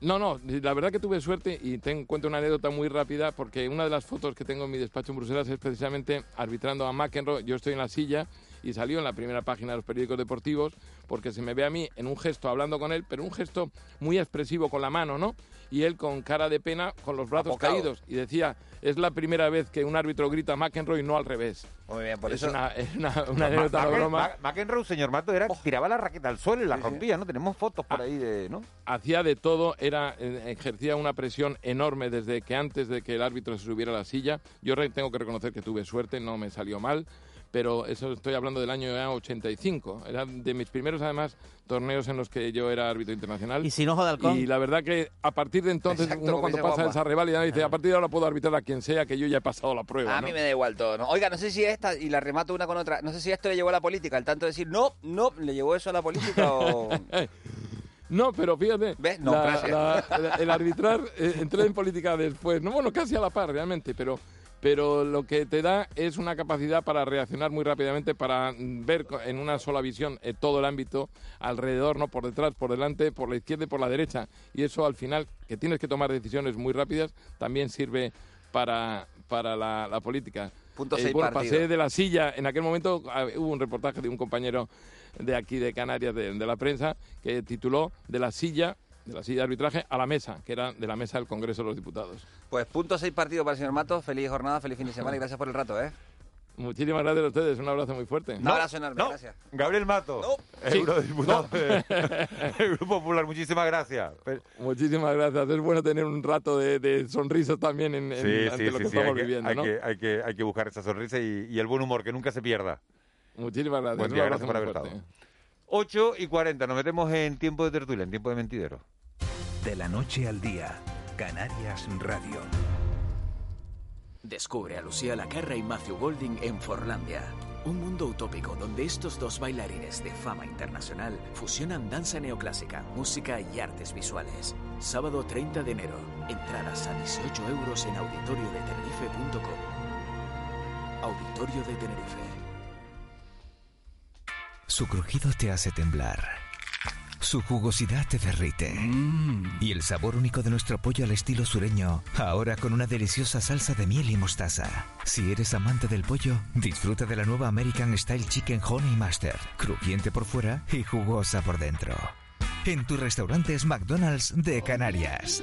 No, no, la verdad que tuve suerte y te cuento una anécdota muy rápida porque una de las fotos que tengo en mi despacho en Bruselas es precisamente arbitrando a McEnroe. Yo estoy en la silla y salió en la primera página de los periódicos deportivos porque se me ve a mí en un gesto hablando con él, pero un gesto muy expresivo con la mano, ¿no? Y él con cara de pena, con los brazos Apocado. caídos y decía, es la primera vez que un árbitro grita McEnroe y no al revés. Muy bien, por es eso... Una, es una, una anécdota, no Ma- broma. McEnroe, señor Mato, era, tiraba la raqueta al suelo y la rompía, ¿no? Tenemos fotos por ahí de, ¿no? hacía de todo, era eh, ejercía una presión enorme desde que antes de que el árbitro se subiera a la silla. Yo tengo que reconocer que tuve suerte, no me salió mal, pero eso estoy hablando del año ya 85. Era de mis primeros, además, torneos en los que yo era árbitro internacional. Y sin ojo de halcón. Y la verdad que a partir de entonces, Exacto, uno cuando pasa Juanma. esa rivalidad dice, a partir de ahora puedo arbitrar a quien sea, que yo ya he pasado la prueba. A ¿no? mí me da igual todo, ¿no? Oiga, no sé si esta, y la remato una con otra, no sé si esto le llevó a la política, el tanto de decir, no, no, ¿le llevó eso a la política o...? No, pero fíjate, ¿Ves? No, la- gracias. la- la- el arbitrar, eh, entré en política después, no, bueno, casi a la par realmente, pero, pero lo que te da es una capacidad para reaccionar muy rápidamente, para mm, ver en una sola visión eh, todo el ámbito alrededor, no por detrás, por delante, por la izquierda y por la derecha. Y eso al final, que tienes que tomar decisiones muy rápidas, también sirve para, para la, la política. Punto Eh, seis bueno, pasé de la silla, en aquel momento ah, hubo un reportaje de un compañero de aquí de Canarias, de, de la prensa, que tituló De la silla, de la silla de arbitraje a la mesa, que era de la mesa del Congreso de los Diputados. Pues punto seis partido para el señor Mato, feliz jornada, feliz fin de semana y gracias por el rato, ¿eh? Muchísimas gracias a ustedes, un abrazo muy fuerte. Un abrazo enorme, gracias. Gabriel Mato, Sí. eurodiputado del Grupo Popular, muchísimas gracias. Muchísimas gracias. Es bueno tener un rato de, de sonrisas también en, en- Sí, ante sí, lo que sí, estamos hay, que, viviendo, hay, ¿no? que, hay, que, hay que buscar esa sonrisa y, y el buen humor, que nunca se pierda. Muchísimas gracias. Buen un día, abrazo gracias por haber estado. 8 y 40, nos metemos en tiempo de tertulia, en tiempo de mentidero. De la noche al día, Canarias Radio. Descubre a Lucía Lacarra y Matthew Golding en Forlandia. Un mundo utópico donde estos dos bailarines de fama internacional fusionan danza neoclásica, música y artes visuales. Sábado 30 de enero. Entradas a 18 euros en auditoriodetenerife.com. Auditorio de Tenerife. Su crujido te hace temblar. Su jugosidad te derrite. Y el sabor único de nuestro pollo al estilo sureño, ahora con una deliciosa salsa de miel y mostaza. Si eres amante del pollo, disfruta de la nueva American Style Chicken Honey Master, crujiente por fuera y jugosa por dentro. En tus restaurantes McDonald's de Canarias.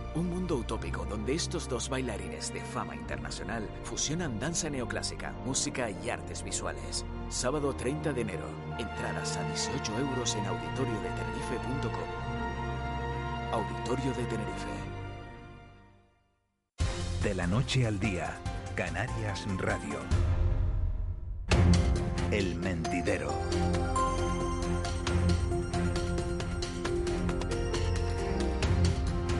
Un mundo utópico donde estos dos bailarines de fama internacional fusionan danza neoclásica, música y artes visuales. Sábado 30 de enero. Entradas a 18 euros en auditoriodetenerife.com. Auditorio de Tenerife. De la noche al día, Canarias Radio. El mentidero.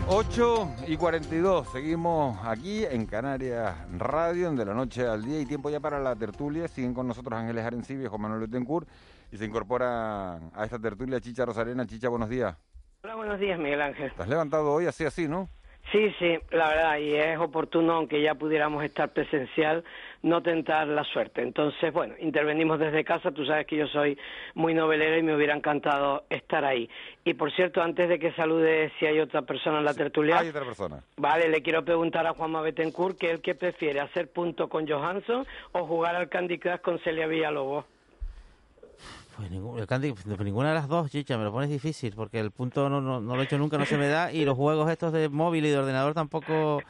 8 y 42, seguimos aquí en Canarias Radio, en de la noche al día y tiempo ya para la tertulia. Siguen con nosotros Ángeles Arencibia y Juan Manuel Betancourt y se incorpora a esta tertulia Chicha Rosarena. Chicha, buenos días. Hola, buenos días, Miguel Ángel. ¿Te has levantado hoy así, así, no? Sí, sí, la verdad, y es oportuno, aunque ya pudiéramos estar presencial, no tentar la suerte. Entonces, bueno, intervenimos desde casa, tú sabes que yo soy muy novelera y me hubiera encantado estar ahí. Y por cierto, antes de que salude si hay otra persona en la tertulia, Hay otra persona. vale, le quiero preguntar a Juanma Betancourt que él que prefiere, hacer punto con Johansson o jugar al Candy Crush con Celia Villalobos. Pues ningún- el Candy- pues ninguna de las dos, chicha, me lo pones difícil, porque el punto no, no, no lo he hecho nunca, no se me da, y los juegos estos de móvil y de ordenador tampoco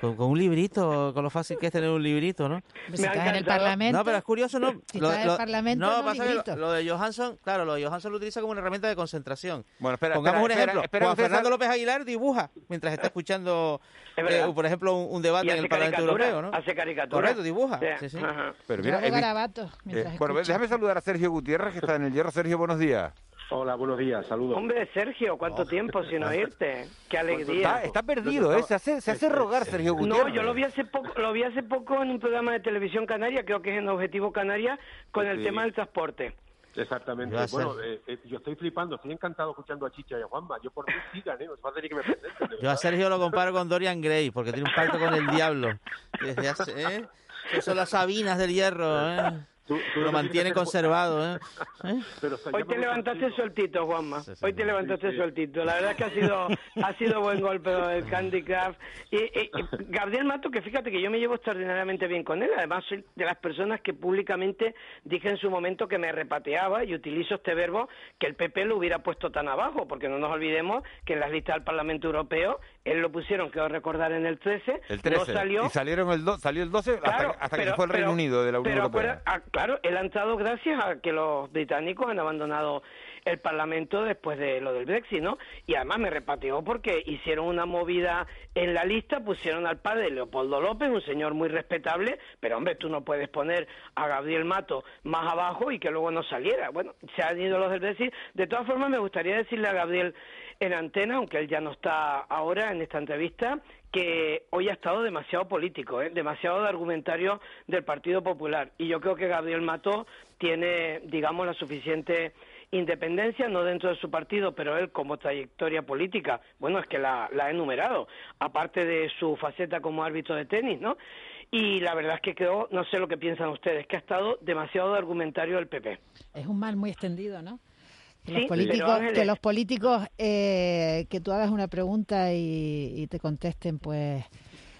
Con, con un librito, con lo fácil que es tener un librito, ¿no? Si estás en el Parlamento. No, pero es curioso, ¿no? Si estás en el Parlamento, no, pasa que librito. lo, lo de Johansson, claro, lo de Johansson lo utiliza como una herramienta de concentración. Bueno, espera, Pongamos espera, un ejemplo. espera, espera, Juan Fernando López Aguilar dibuja mientras está escuchando, Es eh, por ejemplo, un, un debate en el Parlamento Europeo, ¿no? hace caricatura. Correcto, dibuja. Sí, Sí, sí. ajá. Pero mira, eh, mientras bueno, déjame saludar a Sergio Gutiérrez, que está en el Hierro. Sergio, buenos días. Hola, buenos días, saludos. Hombre, Sergio, ¿cuánto tiempo sin oírte? Qué alegría. Está, está perdido, ¿eh? Se hace, se hace rogar Sergio Gutiérrez. No, yo lo vi hace poco, lo vi hace poco en un programa de televisión canaria, creo que es en Objetivo Canaria, con el Sí. tema del transporte. Exactamente. A Bueno, eh, eh, yo estoy flipando, estoy encantado escuchando a Chicha y a Juanma. Yo por mí sigan, ¿eh? Hace ni que me presenten. Yo a. Sergio lo comparo con Dorian Gray, porque tiene un pacto con el diablo. Desde hace, ¿eh? Son las sabinas del hierro, ¿eh? Tú- tú lo no mantiene conservado, ¿eh? ¿Eh? Pero Hoy te levantaste sueltito, Juanma. Sí, sí. Hoy te levantaste Sí, sí. sueltito. La verdad es que ha sido, ha sido buen golpe lo del Candy. Y, y- y Gabriel Mato, que fíjate que yo me llevo extraordinariamente bien con él. Además, soy de las personas que públicamente dije en su momento que me repateaba y utilizo este verbo que el PP lo hubiera puesto tan abajo, porque no nos olvidemos que en las listas del Parlamento Europeo él lo pusieron, quiero recordar, en el 13. El 13. No salió. Y salieron el do- salió el 12 hasta, Claro, hasta que pero- se fue el Reino pero- Unido de la Unión pero Europea. ah, claro, él ha entrado gracias a que los británicos han abandonado el Parlamento después de lo del Brexit, ¿no? Y además me repateó porque hicieron una movida en la lista, pusieron al padre Leopoldo López, un señor muy respetable, pero hombre, tú no puedes poner a Gabriel Mato más abajo y que luego no saliera. Bueno, se han ido los del Brexit. De todas formas, me gustaría decirle a Gabriel en antena, aunque él ya no está ahora en esta entrevista, que hoy ha estado demasiado político, ¿eh? demasiado de argumentario del Partido Popular. Y yo creo que Gabriel Mato tiene, digamos, la suficiente independencia, no dentro de su partido, pero él como trayectoria política, bueno, es que la, la ha enumerado, aparte de su faceta como árbitro de tenis, ¿no? Y la verdad es que creo, no sé lo que piensan ustedes, que ha estado demasiado de argumentario del PP. Es un mal muy extendido, ¿no? Que Sí, los políticos, Ángeles- que, los políticos eh, que tú hagas una pregunta y, y te contesten, pues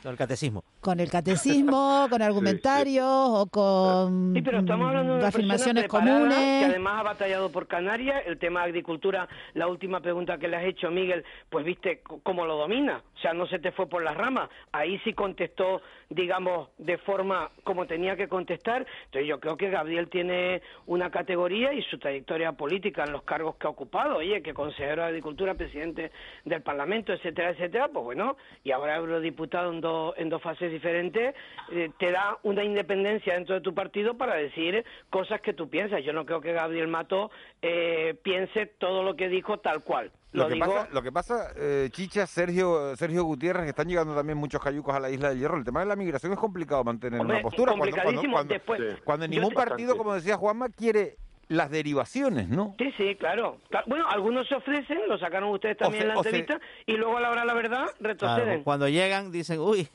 El catecismo. Con el catecismo, con argumentarios o con Sí, pero estamos hablando de una afirmaciones comunes. que además ha batallado por Canarias, el tema de agricultura, la última pregunta que le has hecho, Miguel, pues viste cómo lo domina, o sea, no se te fue por las ramas, ahí sí contestó, digamos, de forma como tenía que contestar, entonces yo creo que Gabriel tiene una categoría y su trayectoria política en los cargos que ha ocupado, oye, que consejero de Agricultura, presidente del Parlamento, etcétera, etcétera, pues bueno, y ahora eurodiputado en, dos en dos fases diferentes, eh, te da una independencia dentro de tu partido para decir cosas que tú piensas. Yo no creo que Gabriel Mato eh, piense todo lo que dijo tal cual. Lo, Lo, que digo, pasa, lo que pasa eh, Chicha, Sergio, Sergio Gutiérrez, que están llegando también muchos cayucos a la isla del Hierro. El tema de la migración es complicado mantener Hombre, una postura. Cuando, cuando, complicadísimo. cuando- Después- cuando yo ningún partido, como decía Juanma, quiere las derivaciones, ¿no? Sí, sí, claro. Cla- Bueno, algunos se ofrecen, lo sacaron ustedes también se- en la se- entrevista, y luego a la hora de la verdad retroceden. Claro, cuando llegan dicen, uy,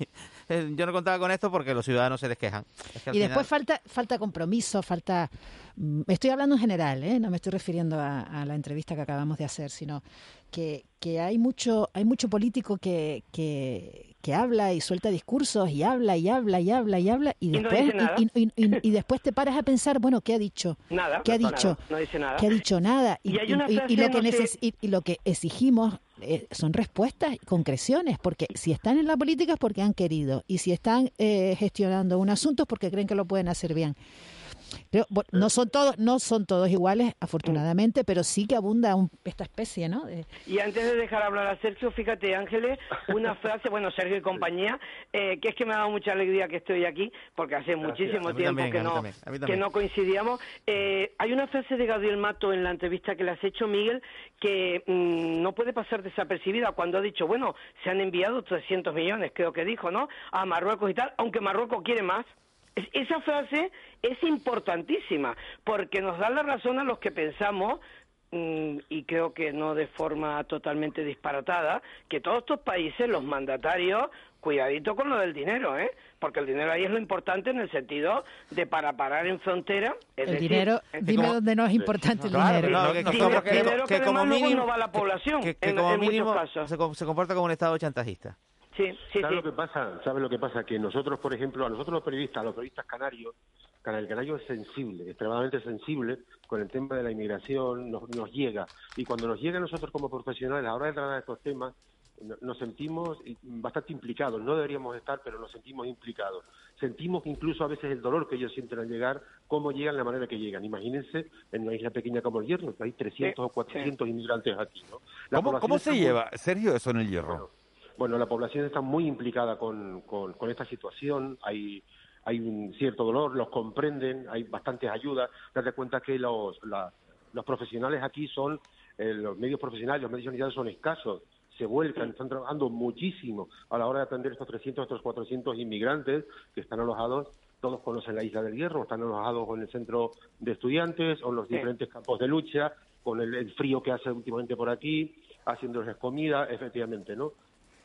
eh, yo no contaba con esto porque los ciudadanos se les quejan. Es que Y final- después falta falta compromiso, falta... mm, estoy hablando en general, ¿eh? no me estoy refiriendo a, a la entrevista que acabamos de hacer, sino que, que hay mucho hay mucho político que, que, que habla y suelta discursos y habla y habla y habla y habla y Y no después y, y- y- y después te paras a pensar, bueno, ¿qué ha dicho? Nada, ¿Qué ha nada, dicho? no dice nada. ¿Qué ha dicho? Nada. Y lo que no sé- neces- y- y lo que exigimos eh, son respuestas concreciones, porque si están en la política es porque han querido, y si están eh, gestionando un asunto es porque creen que lo pueden hacer bien. Creo- bueno, no son todos, no son todos iguales, afortunadamente, pero sí que abunda un- esta especie, ¿no? De- Y antes de dejar hablar a Sergio, fíjate, Ángeles, una frase, bueno, Sergio y compañía, eh, que es que me ha dado mucha alegría que estoy aquí, porque hace muchísimo tiempo también, que, no, también, que no coincidíamos. Eh, hay una frase de Gabriel Mato en la entrevista que le has hecho, Miguel, que mm, no puede pasar desapercibida cuando ha dicho, bueno, se han enviado 300 millones, creo que dijo, ¿no?, a Marruecos y tal, aunque Marruecos quiere más. Es- Esa frase es importantísima porque nos da la razón a los que pensamos mm, y creo que no de forma totalmente disparatada, que todos estos países, los mandatarios, cuidadito con lo del dinero, ¿eh? Porque el dinero ahí es lo importante en el sentido de para parar en frontera. es el decir, dinero, es dime como- dónde no es importante el Claro, dinero. no, que- como- que- dinero que que como además luego mínimo- no va a la población, que, que en- como en muchos mínimo casos. se, se comporta como un estado chantajista. Sí, sí, ¿Sabes sí. lo que pasa? ¿Sabes lo que pasa? Que nosotros, por ejemplo, a nosotros los periodistas, a los periodistas canarios, Cana- el canario es sensible, extremadamente sensible con el tema de la inmigración, nos, nos llega. Y cuando nos llega a nosotros como profesionales, a la hora de tratar estos temas, no- nos sentimos bastante implicados. No deberíamos estar, pero nos sentimos implicados. Sentimos incluso a veces el dolor que ellos sienten al llegar, cómo llegan, la manera que llegan. Imagínense en una isla pequeña como el Hierro, que hay 300 o 400 inmigrantes aquí. ¿no? ¿Cómo, cómo se muy- lleva, Sergio, eso en el hierro? bueno, la población está muy implicada con, con, con esta situación. Hay, hay un cierto dolor, los comprenden, hay bastantes ayudas. Date cuenta que los, la- los profesionales aquí son, eh, los medios profesionales, los medios sanitarios son escasos. Se vuelcan, están trabajando muchísimo a la hora de atender estos 300, estos 400 inmigrantes que están alojados. Todos conocen la isla del Hierro, están alojados en el centro de estudiantes o en los Sí. diferentes campos de lucha, con el, el frío que hace últimamente por aquí, haciéndoles comida, efectivamente, ¿no?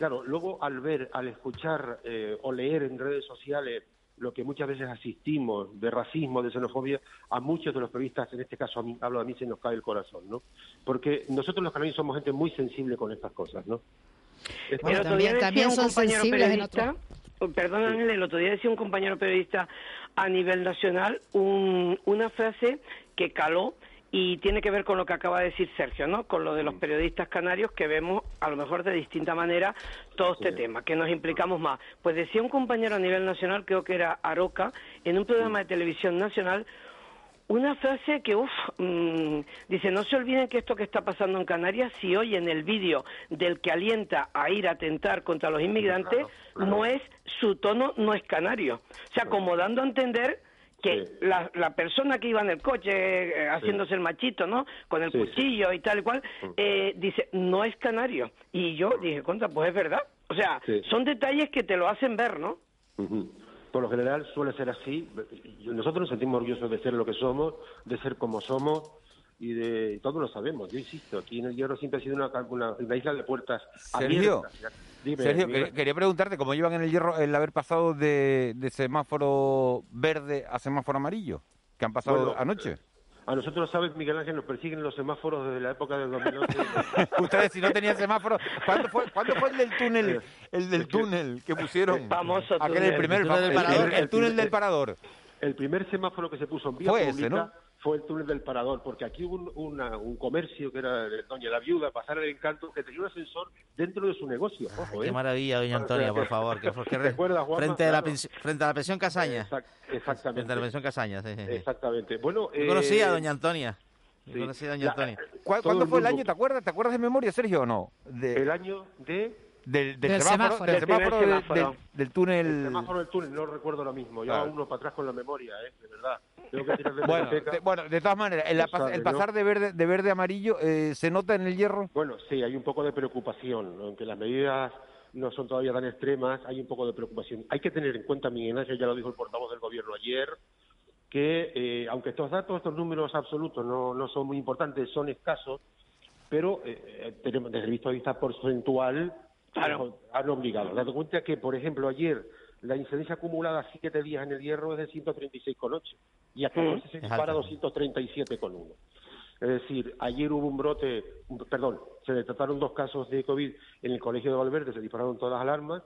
Claro, luego al ver, al escuchar eh, o leer en redes sociales lo que muchas veces asistimos de racismo, de xenofobia, a muchos de los periodistas, en este caso a mí, hablo a mí, se nos cae el corazón, ¿no? Porque nosotros los canarios somos gente muy sensible con estas cosas, ¿no? Es- el otro día decía un compañero periodista, oh, perdón el otro día decía un compañero periodista a nivel nacional un- una frase que caló y tiene que ver con lo que acaba de decir Sergio, ¿no? Con lo de los periodistas canarios que vemos a lo mejor de distinta manera todo este tema, que nos implicamos más. Pues decía un compañero a nivel nacional, creo que era Aroca, en un programa de televisión nacional, una frase que, uff, dice, no se olviden que esto que está pasando en Canarias, si hoy en el vídeo del que alienta a ir a atentar contra los inmigrantes, no es, su tono no es canario. O sea, como dando a entender que la, la persona que iba en el coche eh, haciéndose el machito, ¿no? Con el Sí, cuchillo y tal y cual, eh, dice, no es canario. Y yo dije, contra, pues es verdad. O sea, son detalles que te lo hacen ver, ¿no? Ujú. Por lo general suele ser así. Nosotros nos sentimos orgullosos de ser lo que somos, de ser como somos y de todos lo sabemos. Yo insisto, aquí en el Hierro siempre ha sido una, una, una isla de puertas Sergio, abiertas. Dime, Sergio, quería preguntarte cómo llevan en el hierro el haber pasado de, de semáforo verde a semáforo amarillo, que han pasado Bueno, anoche. A nosotros, ¿sabes, Miguel Ángel? Nos persiguen los semáforos desde la época del 2011. Ustedes si no tenían semáforo, ¿cuándo fue, ¿cuándo fue el del túnel, el del túnel que pusieron? Famoso Aquel el primer, El túnel del el- el- parador. el túnel del parador. El primer semáforo que se puso en vía Fue pública ese, ¿no? Fue el túnel del Parador, porque aquí hubo un, una- un comercio que era de Doña la Viuda, pasar el encanto, que tenía un ascensor dentro de su negocio. Ojo, Qué ¿eh? maravilla, doña Antonia, que- por favor. Que, que ¿Te acuerdas, Juanma? frente, a la, frente a la pensión Casaña. Exact- exactamente. Frente a la pensión Casaña, sí. Exactamente. Bueno, Yo eh, conocí a doña Antonia. Yo sí. conocí a doña La- Antonia. ¿Cuál- todo ¿Cuándo el fue el mundo- año? ¿Te acuerdas? ¿Te acuerdas de memoria, Sergio, o no? De- El año de... del, del Del semáforo, semáforo. del semáforo semáforo. del, del túnel. El semáforo del túnel, no recuerdo ahora mismo. Yo Claro. hago uno para atrás con la memoria, ¿eh? De verdad. Tengo que tirar de Bueno, de, bueno, de todas maneras, el, Lo pas- sabe, el ¿no? pasar de verde, de verde a amarillo, eh, ¿se nota en el hierro? Bueno, sí, hay un poco de preocupación, ¿no? aunque las medidas no son todavía tan extremas, hay un poco de preocupación. Hay que tener en cuenta, Miguel Ángel, ya lo dijo el portavoz del gobierno ayer, que eh, aunque estos datos, estos números absolutos no, no son muy importantes, son escasos, pero eh, eh, tenemos, desde el punto de vista porcentual, nos han obligado. Date cuenta que, por ejemplo, ayer la incidencia acumulada a siete días en el hierro es de 136,8 y a 14 se Es dispara alta. 237,1. Es decir, ayer hubo un brote, perdón, se detectaron dos casos de COVID en el Colegio de Valverde, se dispararon todas las alarmas,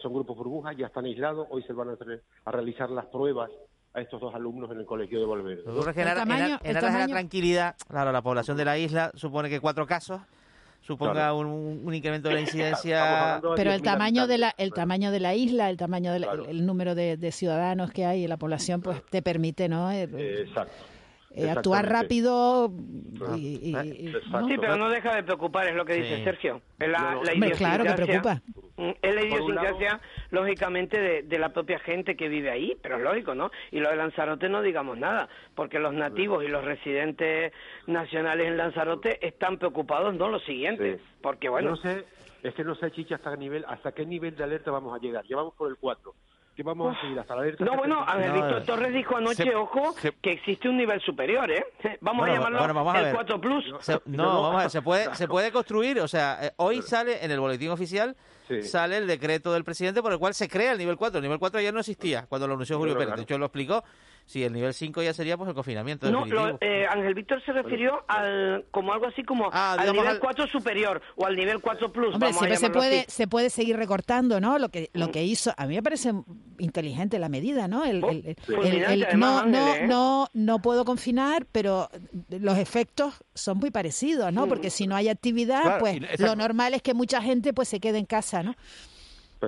son grupos burbujas, ya están aislados, hoy se van a, tener- a realizar las pruebas a estos dos alumnos en el Colegio de Valverde. Que en, en aras- en el aras de la tranquilidad, claro, la población de la isla supone que cuatro casos suponga Claro. un, un incremento de la incidencia. de Pero el 10.000 tamaño de la el tamaño de la isla, el tamaño del Claro. el, número de, de ciudadanos que hay en la población, pues te permite, ¿no? Eh, exacto. Eh, actuar rápido y, y- y- Exacto. ¿no? Sí, pero no deja de preocupar, es lo que dice Sí. Sergio. Es la, No, no. la Hombre, claro que idiosincrasia- preocupa. Es la idiosincrasia, lógicamente, de, de la propia gente que vive ahí, pero es lógico, ¿no? Y lo de Lanzarote no digamos nada, porque los nativos y los residentes nacionales en Lanzarote están preocupados, no lo siguiente, Sí. porque bueno, No sé, es que no sé, Chicha, hasta, nivel, hasta qué nivel de alerta vamos a llegar. Llevamos por el 4. ¿Qué vamos a seguir? Hasta la. No, bueno, Ángel No, Víctor Torres dijo anoche, se- ojo, se- que existe un nivel superior, ¿eh? Vamos Bueno, a llamarlo bueno, vamos a el ver. 4 Plus. Se- no, vamos a ver, se puede, se puede construir, o sea, eh, hoy sale en el boletín oficial, Sí. sale el decreto del presidente por el cual se crea el nivel 4. El nivel 4 ayer no existía cuando lo anunció Julio Claro, Pérez, de hecho lo explicó. Si el nivel 5 ya sería pues el confinamiento No, lo- eh, Ángel Víctor se refirió al como algo así como al digamos nivel al- 4 superior o al nivel 4 plus. Hombre, vamos a siempre se puede, así. se puede seguir recortando, ¿no? Lo que, lo que hizo, a mí me parece inteligente la medida, ¿no? El, el- el- fulminante, el- el- además, no, no, Ángel, ¿eh? no, no puedo confinar, pero los efectos son muy parecidos, ¿no? Porque si no hay actividad, Claro, pues lo normal es que mucha gente pues se quede en casa, ¿no?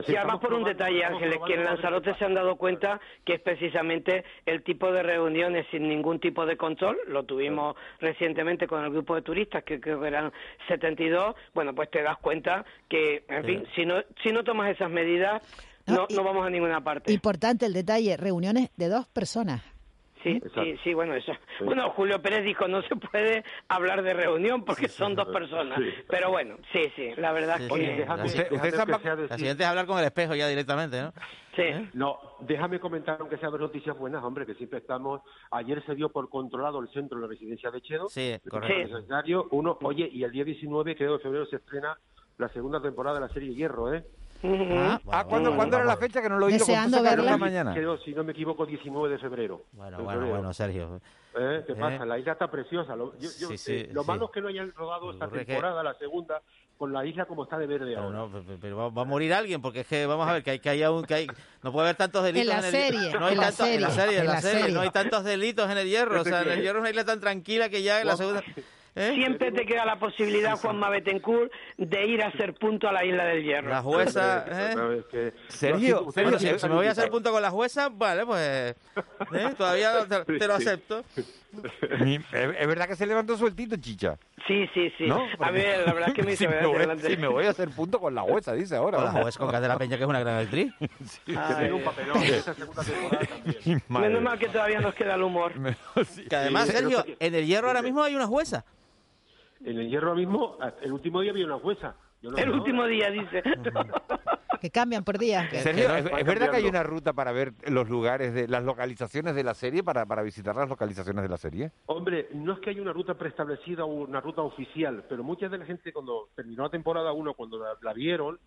Y además por un detalle, Ángeles, que en Lanzarote se han dado cuenta que es precisamente el tipo de reuniones sin ningún tipo de control, lo tuvimos recientemente con el grupo de turistas, que creo que eran 72, bueno, pues te das cuenta que, en fin, si no, si no tomas esas medidas, no, no vamos a ninguna parte. Importante el detalle, reuniones de dos personas. Sí, sí, sí, bueno, eso. Bueno, Julio Pérez dijo, no se puede hablar de reunión porque son dos personas. Pero bueno, sí, sí, la verdad Sí, que... déjame- Usted- usted sea La siguiente es hablar con el espejo ya directamente, ¿no? Sí. No, déjame comentar, aunque sea dos noticias buenas, hombre, que siempre estamos. Ayer se dio por controlado el centro de la residencia de Chedo. Sí, el correcto. Uno, oye, y el día 19, creo, de febrero, se estrena la segunda temporada de la serie Hierro, ¿eh? Ah, ah, ¿cuándo, ¿cuándo era la fecha que no lo he oído? Deseando verla. mañana. Creo, si no me equivoco, 19 de febrero. Bueno, De bueno, febrero. bueno, Sergio. ¿Eh? ¿Qué ¿Eh? pasa? La isla está preciosa. Lo, yo- yo- Sí, sí, eh, lo sí. malo es que no hayan rodado esta Ocurre que- temporada, la segunda, con la isla como está de verde Pero, ahora. no, pe- pe- pero va, va a morir alguien, porque es que vamos a ver que hay que hay aún que hay no puede haber tantos delitos En la el- serie, no hay en la tantos- en la serie, serie, en en la la serie, serie. no hay tantos delitos en el hierro, o sea, en el hierro es una isla tan tranquila que ya en la segunda ¿eh? Siempre te queda la posibilidad, Juanma Betancourt, de ir a hacer punto a la isla del Hierro. La jueza, ¿eh? Que- Sergio, sí, si, si me voy a hacer punto con la jueza, vale, pues ¿eh? todavía te, te lo acepto. Es, verdad que se levantó sueltito, chicha. Sí, sí, sí. ¿No? A ver, la verdad es que me si, me voy, adelante. si me voy a hacer punto con la jueza, dice ahora. Con la jueza con Candela Peña, que es una gran actriz. que tiene un papelón en esa segunda temporada también. Madre Menos mal que todavía nos queda el humor. Que además, Sí, Sergio, en el hierro ahora mismo hay una jueza. En el hierro mismo, el último día había una jueza. Yo no El último día, dice. Que cambian por día. Sergio, ¿es, es verdad que hay una ruta para ver los lugares, de las localizaciones de la serie, para, para visitar las localizaciones de la serie? Hombre, no es que haya una ruta preestablecida o una ruta oficial, pero mucha de la gente cuando terminó la temporada 1, cuando la, la vieron,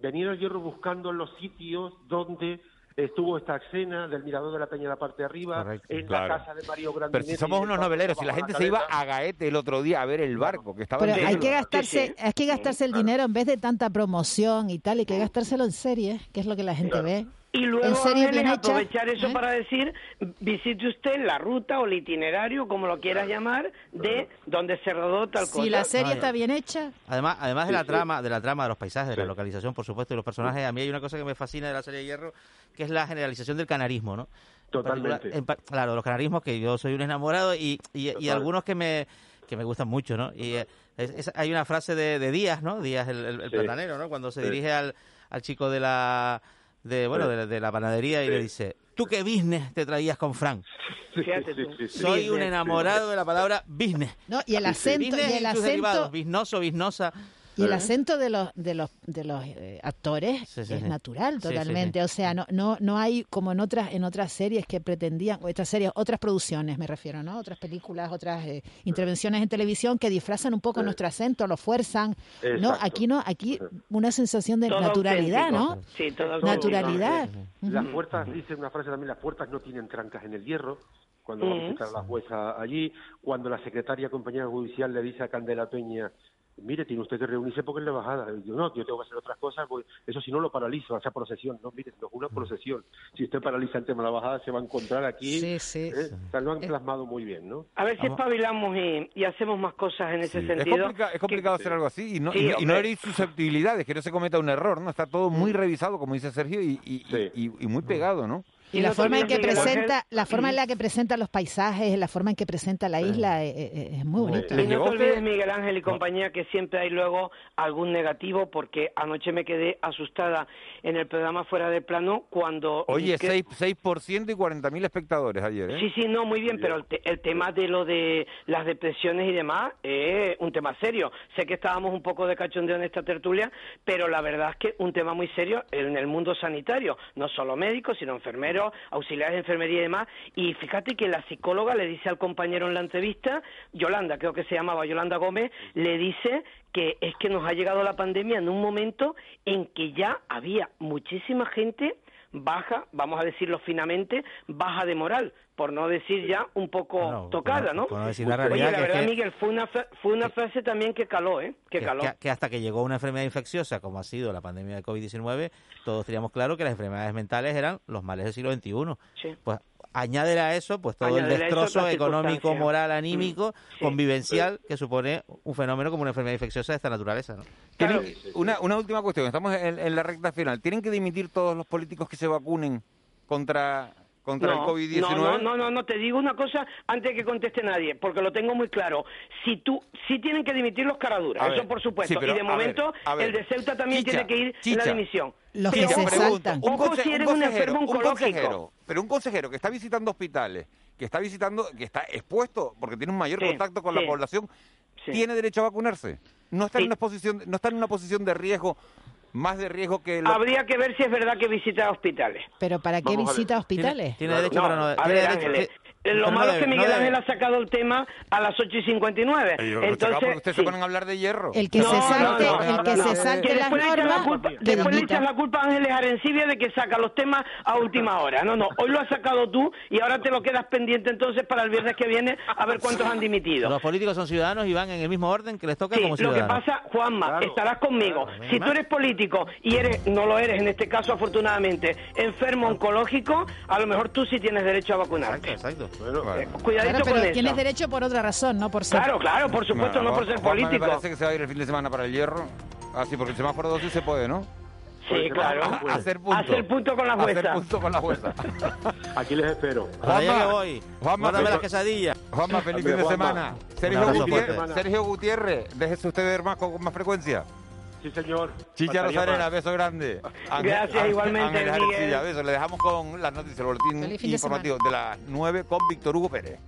venían al hierro buscando los sitios donde estuvo esta escena del mirador de la peña de la parte de arriba, Correcto, en claro. la casa de Mario Pero Grandinetti. si somos unos noveleros, si la gente se iba a Gaete el otro día a ver el barco que estaba Pero hay que gastarse, sí. hay que gastarse el dinero en vez de tanta promoción y tal, hay que gastárselo en series, que es lo que la gente ve. Y luego, Ángeles, bien aprovechar eso ¿eh? para decir, visite usted la ruta o el itinerario, como lo quieras llamar, de donde se rodó tal cosa. Si la serie Ay. está bien hecha, Además, además de Sí, la sí. trama, de la trama, de los paisajes, de la localización, por supuesto, y los personajes, a mí hay una cosa que me fascina de la serie de Hierro, que es la generalización del canarismo, ¿no? En Totalmente. en claro, los canarismos, que yo soy un enamorado, y, y, algunos que me que me gustan mucho, ¿no? Y eh, es- es- hay una frase de, de Díaz, ¿no? Díaz, el, el- el Sí. platanero, ¿no? Cuando se Sí. dirige al, al chico de la de bueno de, de la panadería y Sí. le dice, ¿tú qué business te traías con Frank? Sí, Fíjate sí, tú. Soy un enamorado de la palabra business. ¿no? Y el acento, y Business el sus derivados, acento, biznoso, biznosa. Y el ¿Eh? acento de los de los de los eh, actores Sí, sí, es sí. natural Sí, sí, totalmente. sí. O sea, no no no hay como en otras en otras series que pretendían, o otras series, otras producciones me refiero, ¿no? Otras películas, otras eh, intervenciones en televisión que disfrazan un poco nuestro acento, lo fuerzan. No, aquí no, aquí una sensación de Todo naturalidad, auténtico. ¿no? Sí, todo. Naturalidad. Las puertas, dice una frase también, las puertas no tienen trancas en el hierro. Cuando va a visitar a la jueza allí, cuando la secretaria compañera judicial le dice a Candela Peña, mire, tiene usted que reunirse porque es la bajada. Y yo, no, yo tengo que hacer otras cosas, pues, eso si no lo paralizo, esa procesión. No, mire, no es una procesión. Si usted paraliza el tema de la bajada, se va a encontrar aquí. Sí, sí. ¿eh? O sea, lo han plasmado muy bien, ¿no? A ver si Vamos. espabilamos y, y hacemos más cosas en ese Es, sentido. complica- es complicado hacer algo así y no, Sí, y, no- y no herir susceptibilidades, que no se cometa un error, ¿no? Está todo muy revisado, como dice Sergio, y, y- Sí. y- y muy pegado, ¿no? Y Y la forma en que Miguel presenta, Ángel. la forma en la que presenta los paisajes, la forma en que presenta la isla eh, eh, es muy bonito. ¿Les Y no te olvides, Miguel Ángel y compañía, que siempre hay luego algún negativo, porque anoche me quedé asustada en el programa Fuera de Plano cuando... Oye, que- 6%, 6% y 40.000 espectadores ayer, ¿eh? Sí, sí, no, muy bien, pero el, te- el tema de lo de las depresiones y demás es un tema serio. Sé que estábamos un poco de cachondeo en esta tertulia, pero la verdad es que un tema muy serio en el mundo sanitario, no solo médicos, sino enfermeros, auxiliares de enfermería y demás. Y fíjate que la psicóloga le dice al compañero en la entrevista, Yolanda, creo que se llamaba Yolanda Gómez, le dice que es que nos ha llegado la pandemia en un momento en que ya había muchísima gente baja, vamos a decirlo finamente, baja de moral, por no decir ya un poco tocada, ¿no? por no decir la Oye, realidad la que es verdad, que- Miguel, fue una, fue una frase también que caló, ¿eh? Que que, caló. que- que hasta que llegó una enfermedad infecciosa como ha sido la pandemia de COVID-19, todos teníamos claro que las enfermedades mentales eran los males del siglo XXI. Sí. Pues añádele a eso pues todo el Añádele destrozo económico, moral, anímico, sí. convivencial que supone un fenómeno como una enfermedad infecciosa de esta naturaleza. ¿no? Una última cuestión, estamos en, en la recta final. ¿Tienen que dimitir todos los políticos que se vacunen contra, contra el no, COVID-19? no, no, no, no, no, te digo una cosa antes de que conteste nadie, porque lo tengo muy claro. Si tú, sí tienen que dimitir los caraduras, A eso ver, por supuesto. sí, pero, y de a ver, momento, a ver. el de Ceuta también Chicha, tiene que ir en la dimisión. Los Pero que se saltan. Un, Ojo conse- si un eres un un oncológico. consejero, pero un consejero que está visitando hospitales, que está visitando, que está expuesto porque tiene un mayor Sí, contacto con sí. la población, Sí. tiene derecho a vacunarse. No está en una posición, no está en una posición de riesgo, más de riesgo que lo- Habría que ver si es verdad que visita hospitales. ¿Pero para qué Vamos visita hospitales? Tiene derecho, No, pero no. a tiene ver, derecho- Ángeles, eh, lo pero no malo es que Miguel. Ángel ha sacado el tema a las 8 y 59. Ay, yo lo Entonces, ustedes sí. se ponen a hablar de hierro. El que No, se salte, no, el que no. se salte las después le echan la normas, culpa- que después le echas la culpa a Ángeles Arencibia de que saca los temas a última hora. No, no, hoy lo has sacado tú y ahora te lo quedas pendiente entonces para el viernes que viene a ver cuántos han dimitido. Los políticos son ciudadanos y van en el mismo orden que les toca Sí, como lo que ciudadanos. pasa, Juanma, estarás conmigo. Si tú eres político y eres, no lo eres en este caso afortunadamente, enfermo oncológico, a lo mejor tú sí tienes derecho a vacunarte. Exacto. Cuidadito Claro, con pero eso. tienes derecho por otra razón, no por ser. Claro, claro, por supuesto, no por ser Juanma político. Me parece que se va a ir el fin de semana para el hierro. Ah, sí, porque el semáforo 2 sí se puede, ¿no? Sí, claro. A- hacer punto. Hacer punto con la Hacer jueza. punto con la jueza. Aquí les espero. Que voy. Juanma, pero- las quesadillas. Juanma, feliz fin de Juanma. semana. Sergio Gutiérrez. Sergio Gutiérrez, déjese usted ver más con más frecuencia. Sí, señor. Chicha Rosarena, beso grande. Gracias, igualmente, Miguel. Arencilla, beso. Le dejamos con las noticias, el boletín fin de informativo de las 9 con Víctor Hugo Pérez.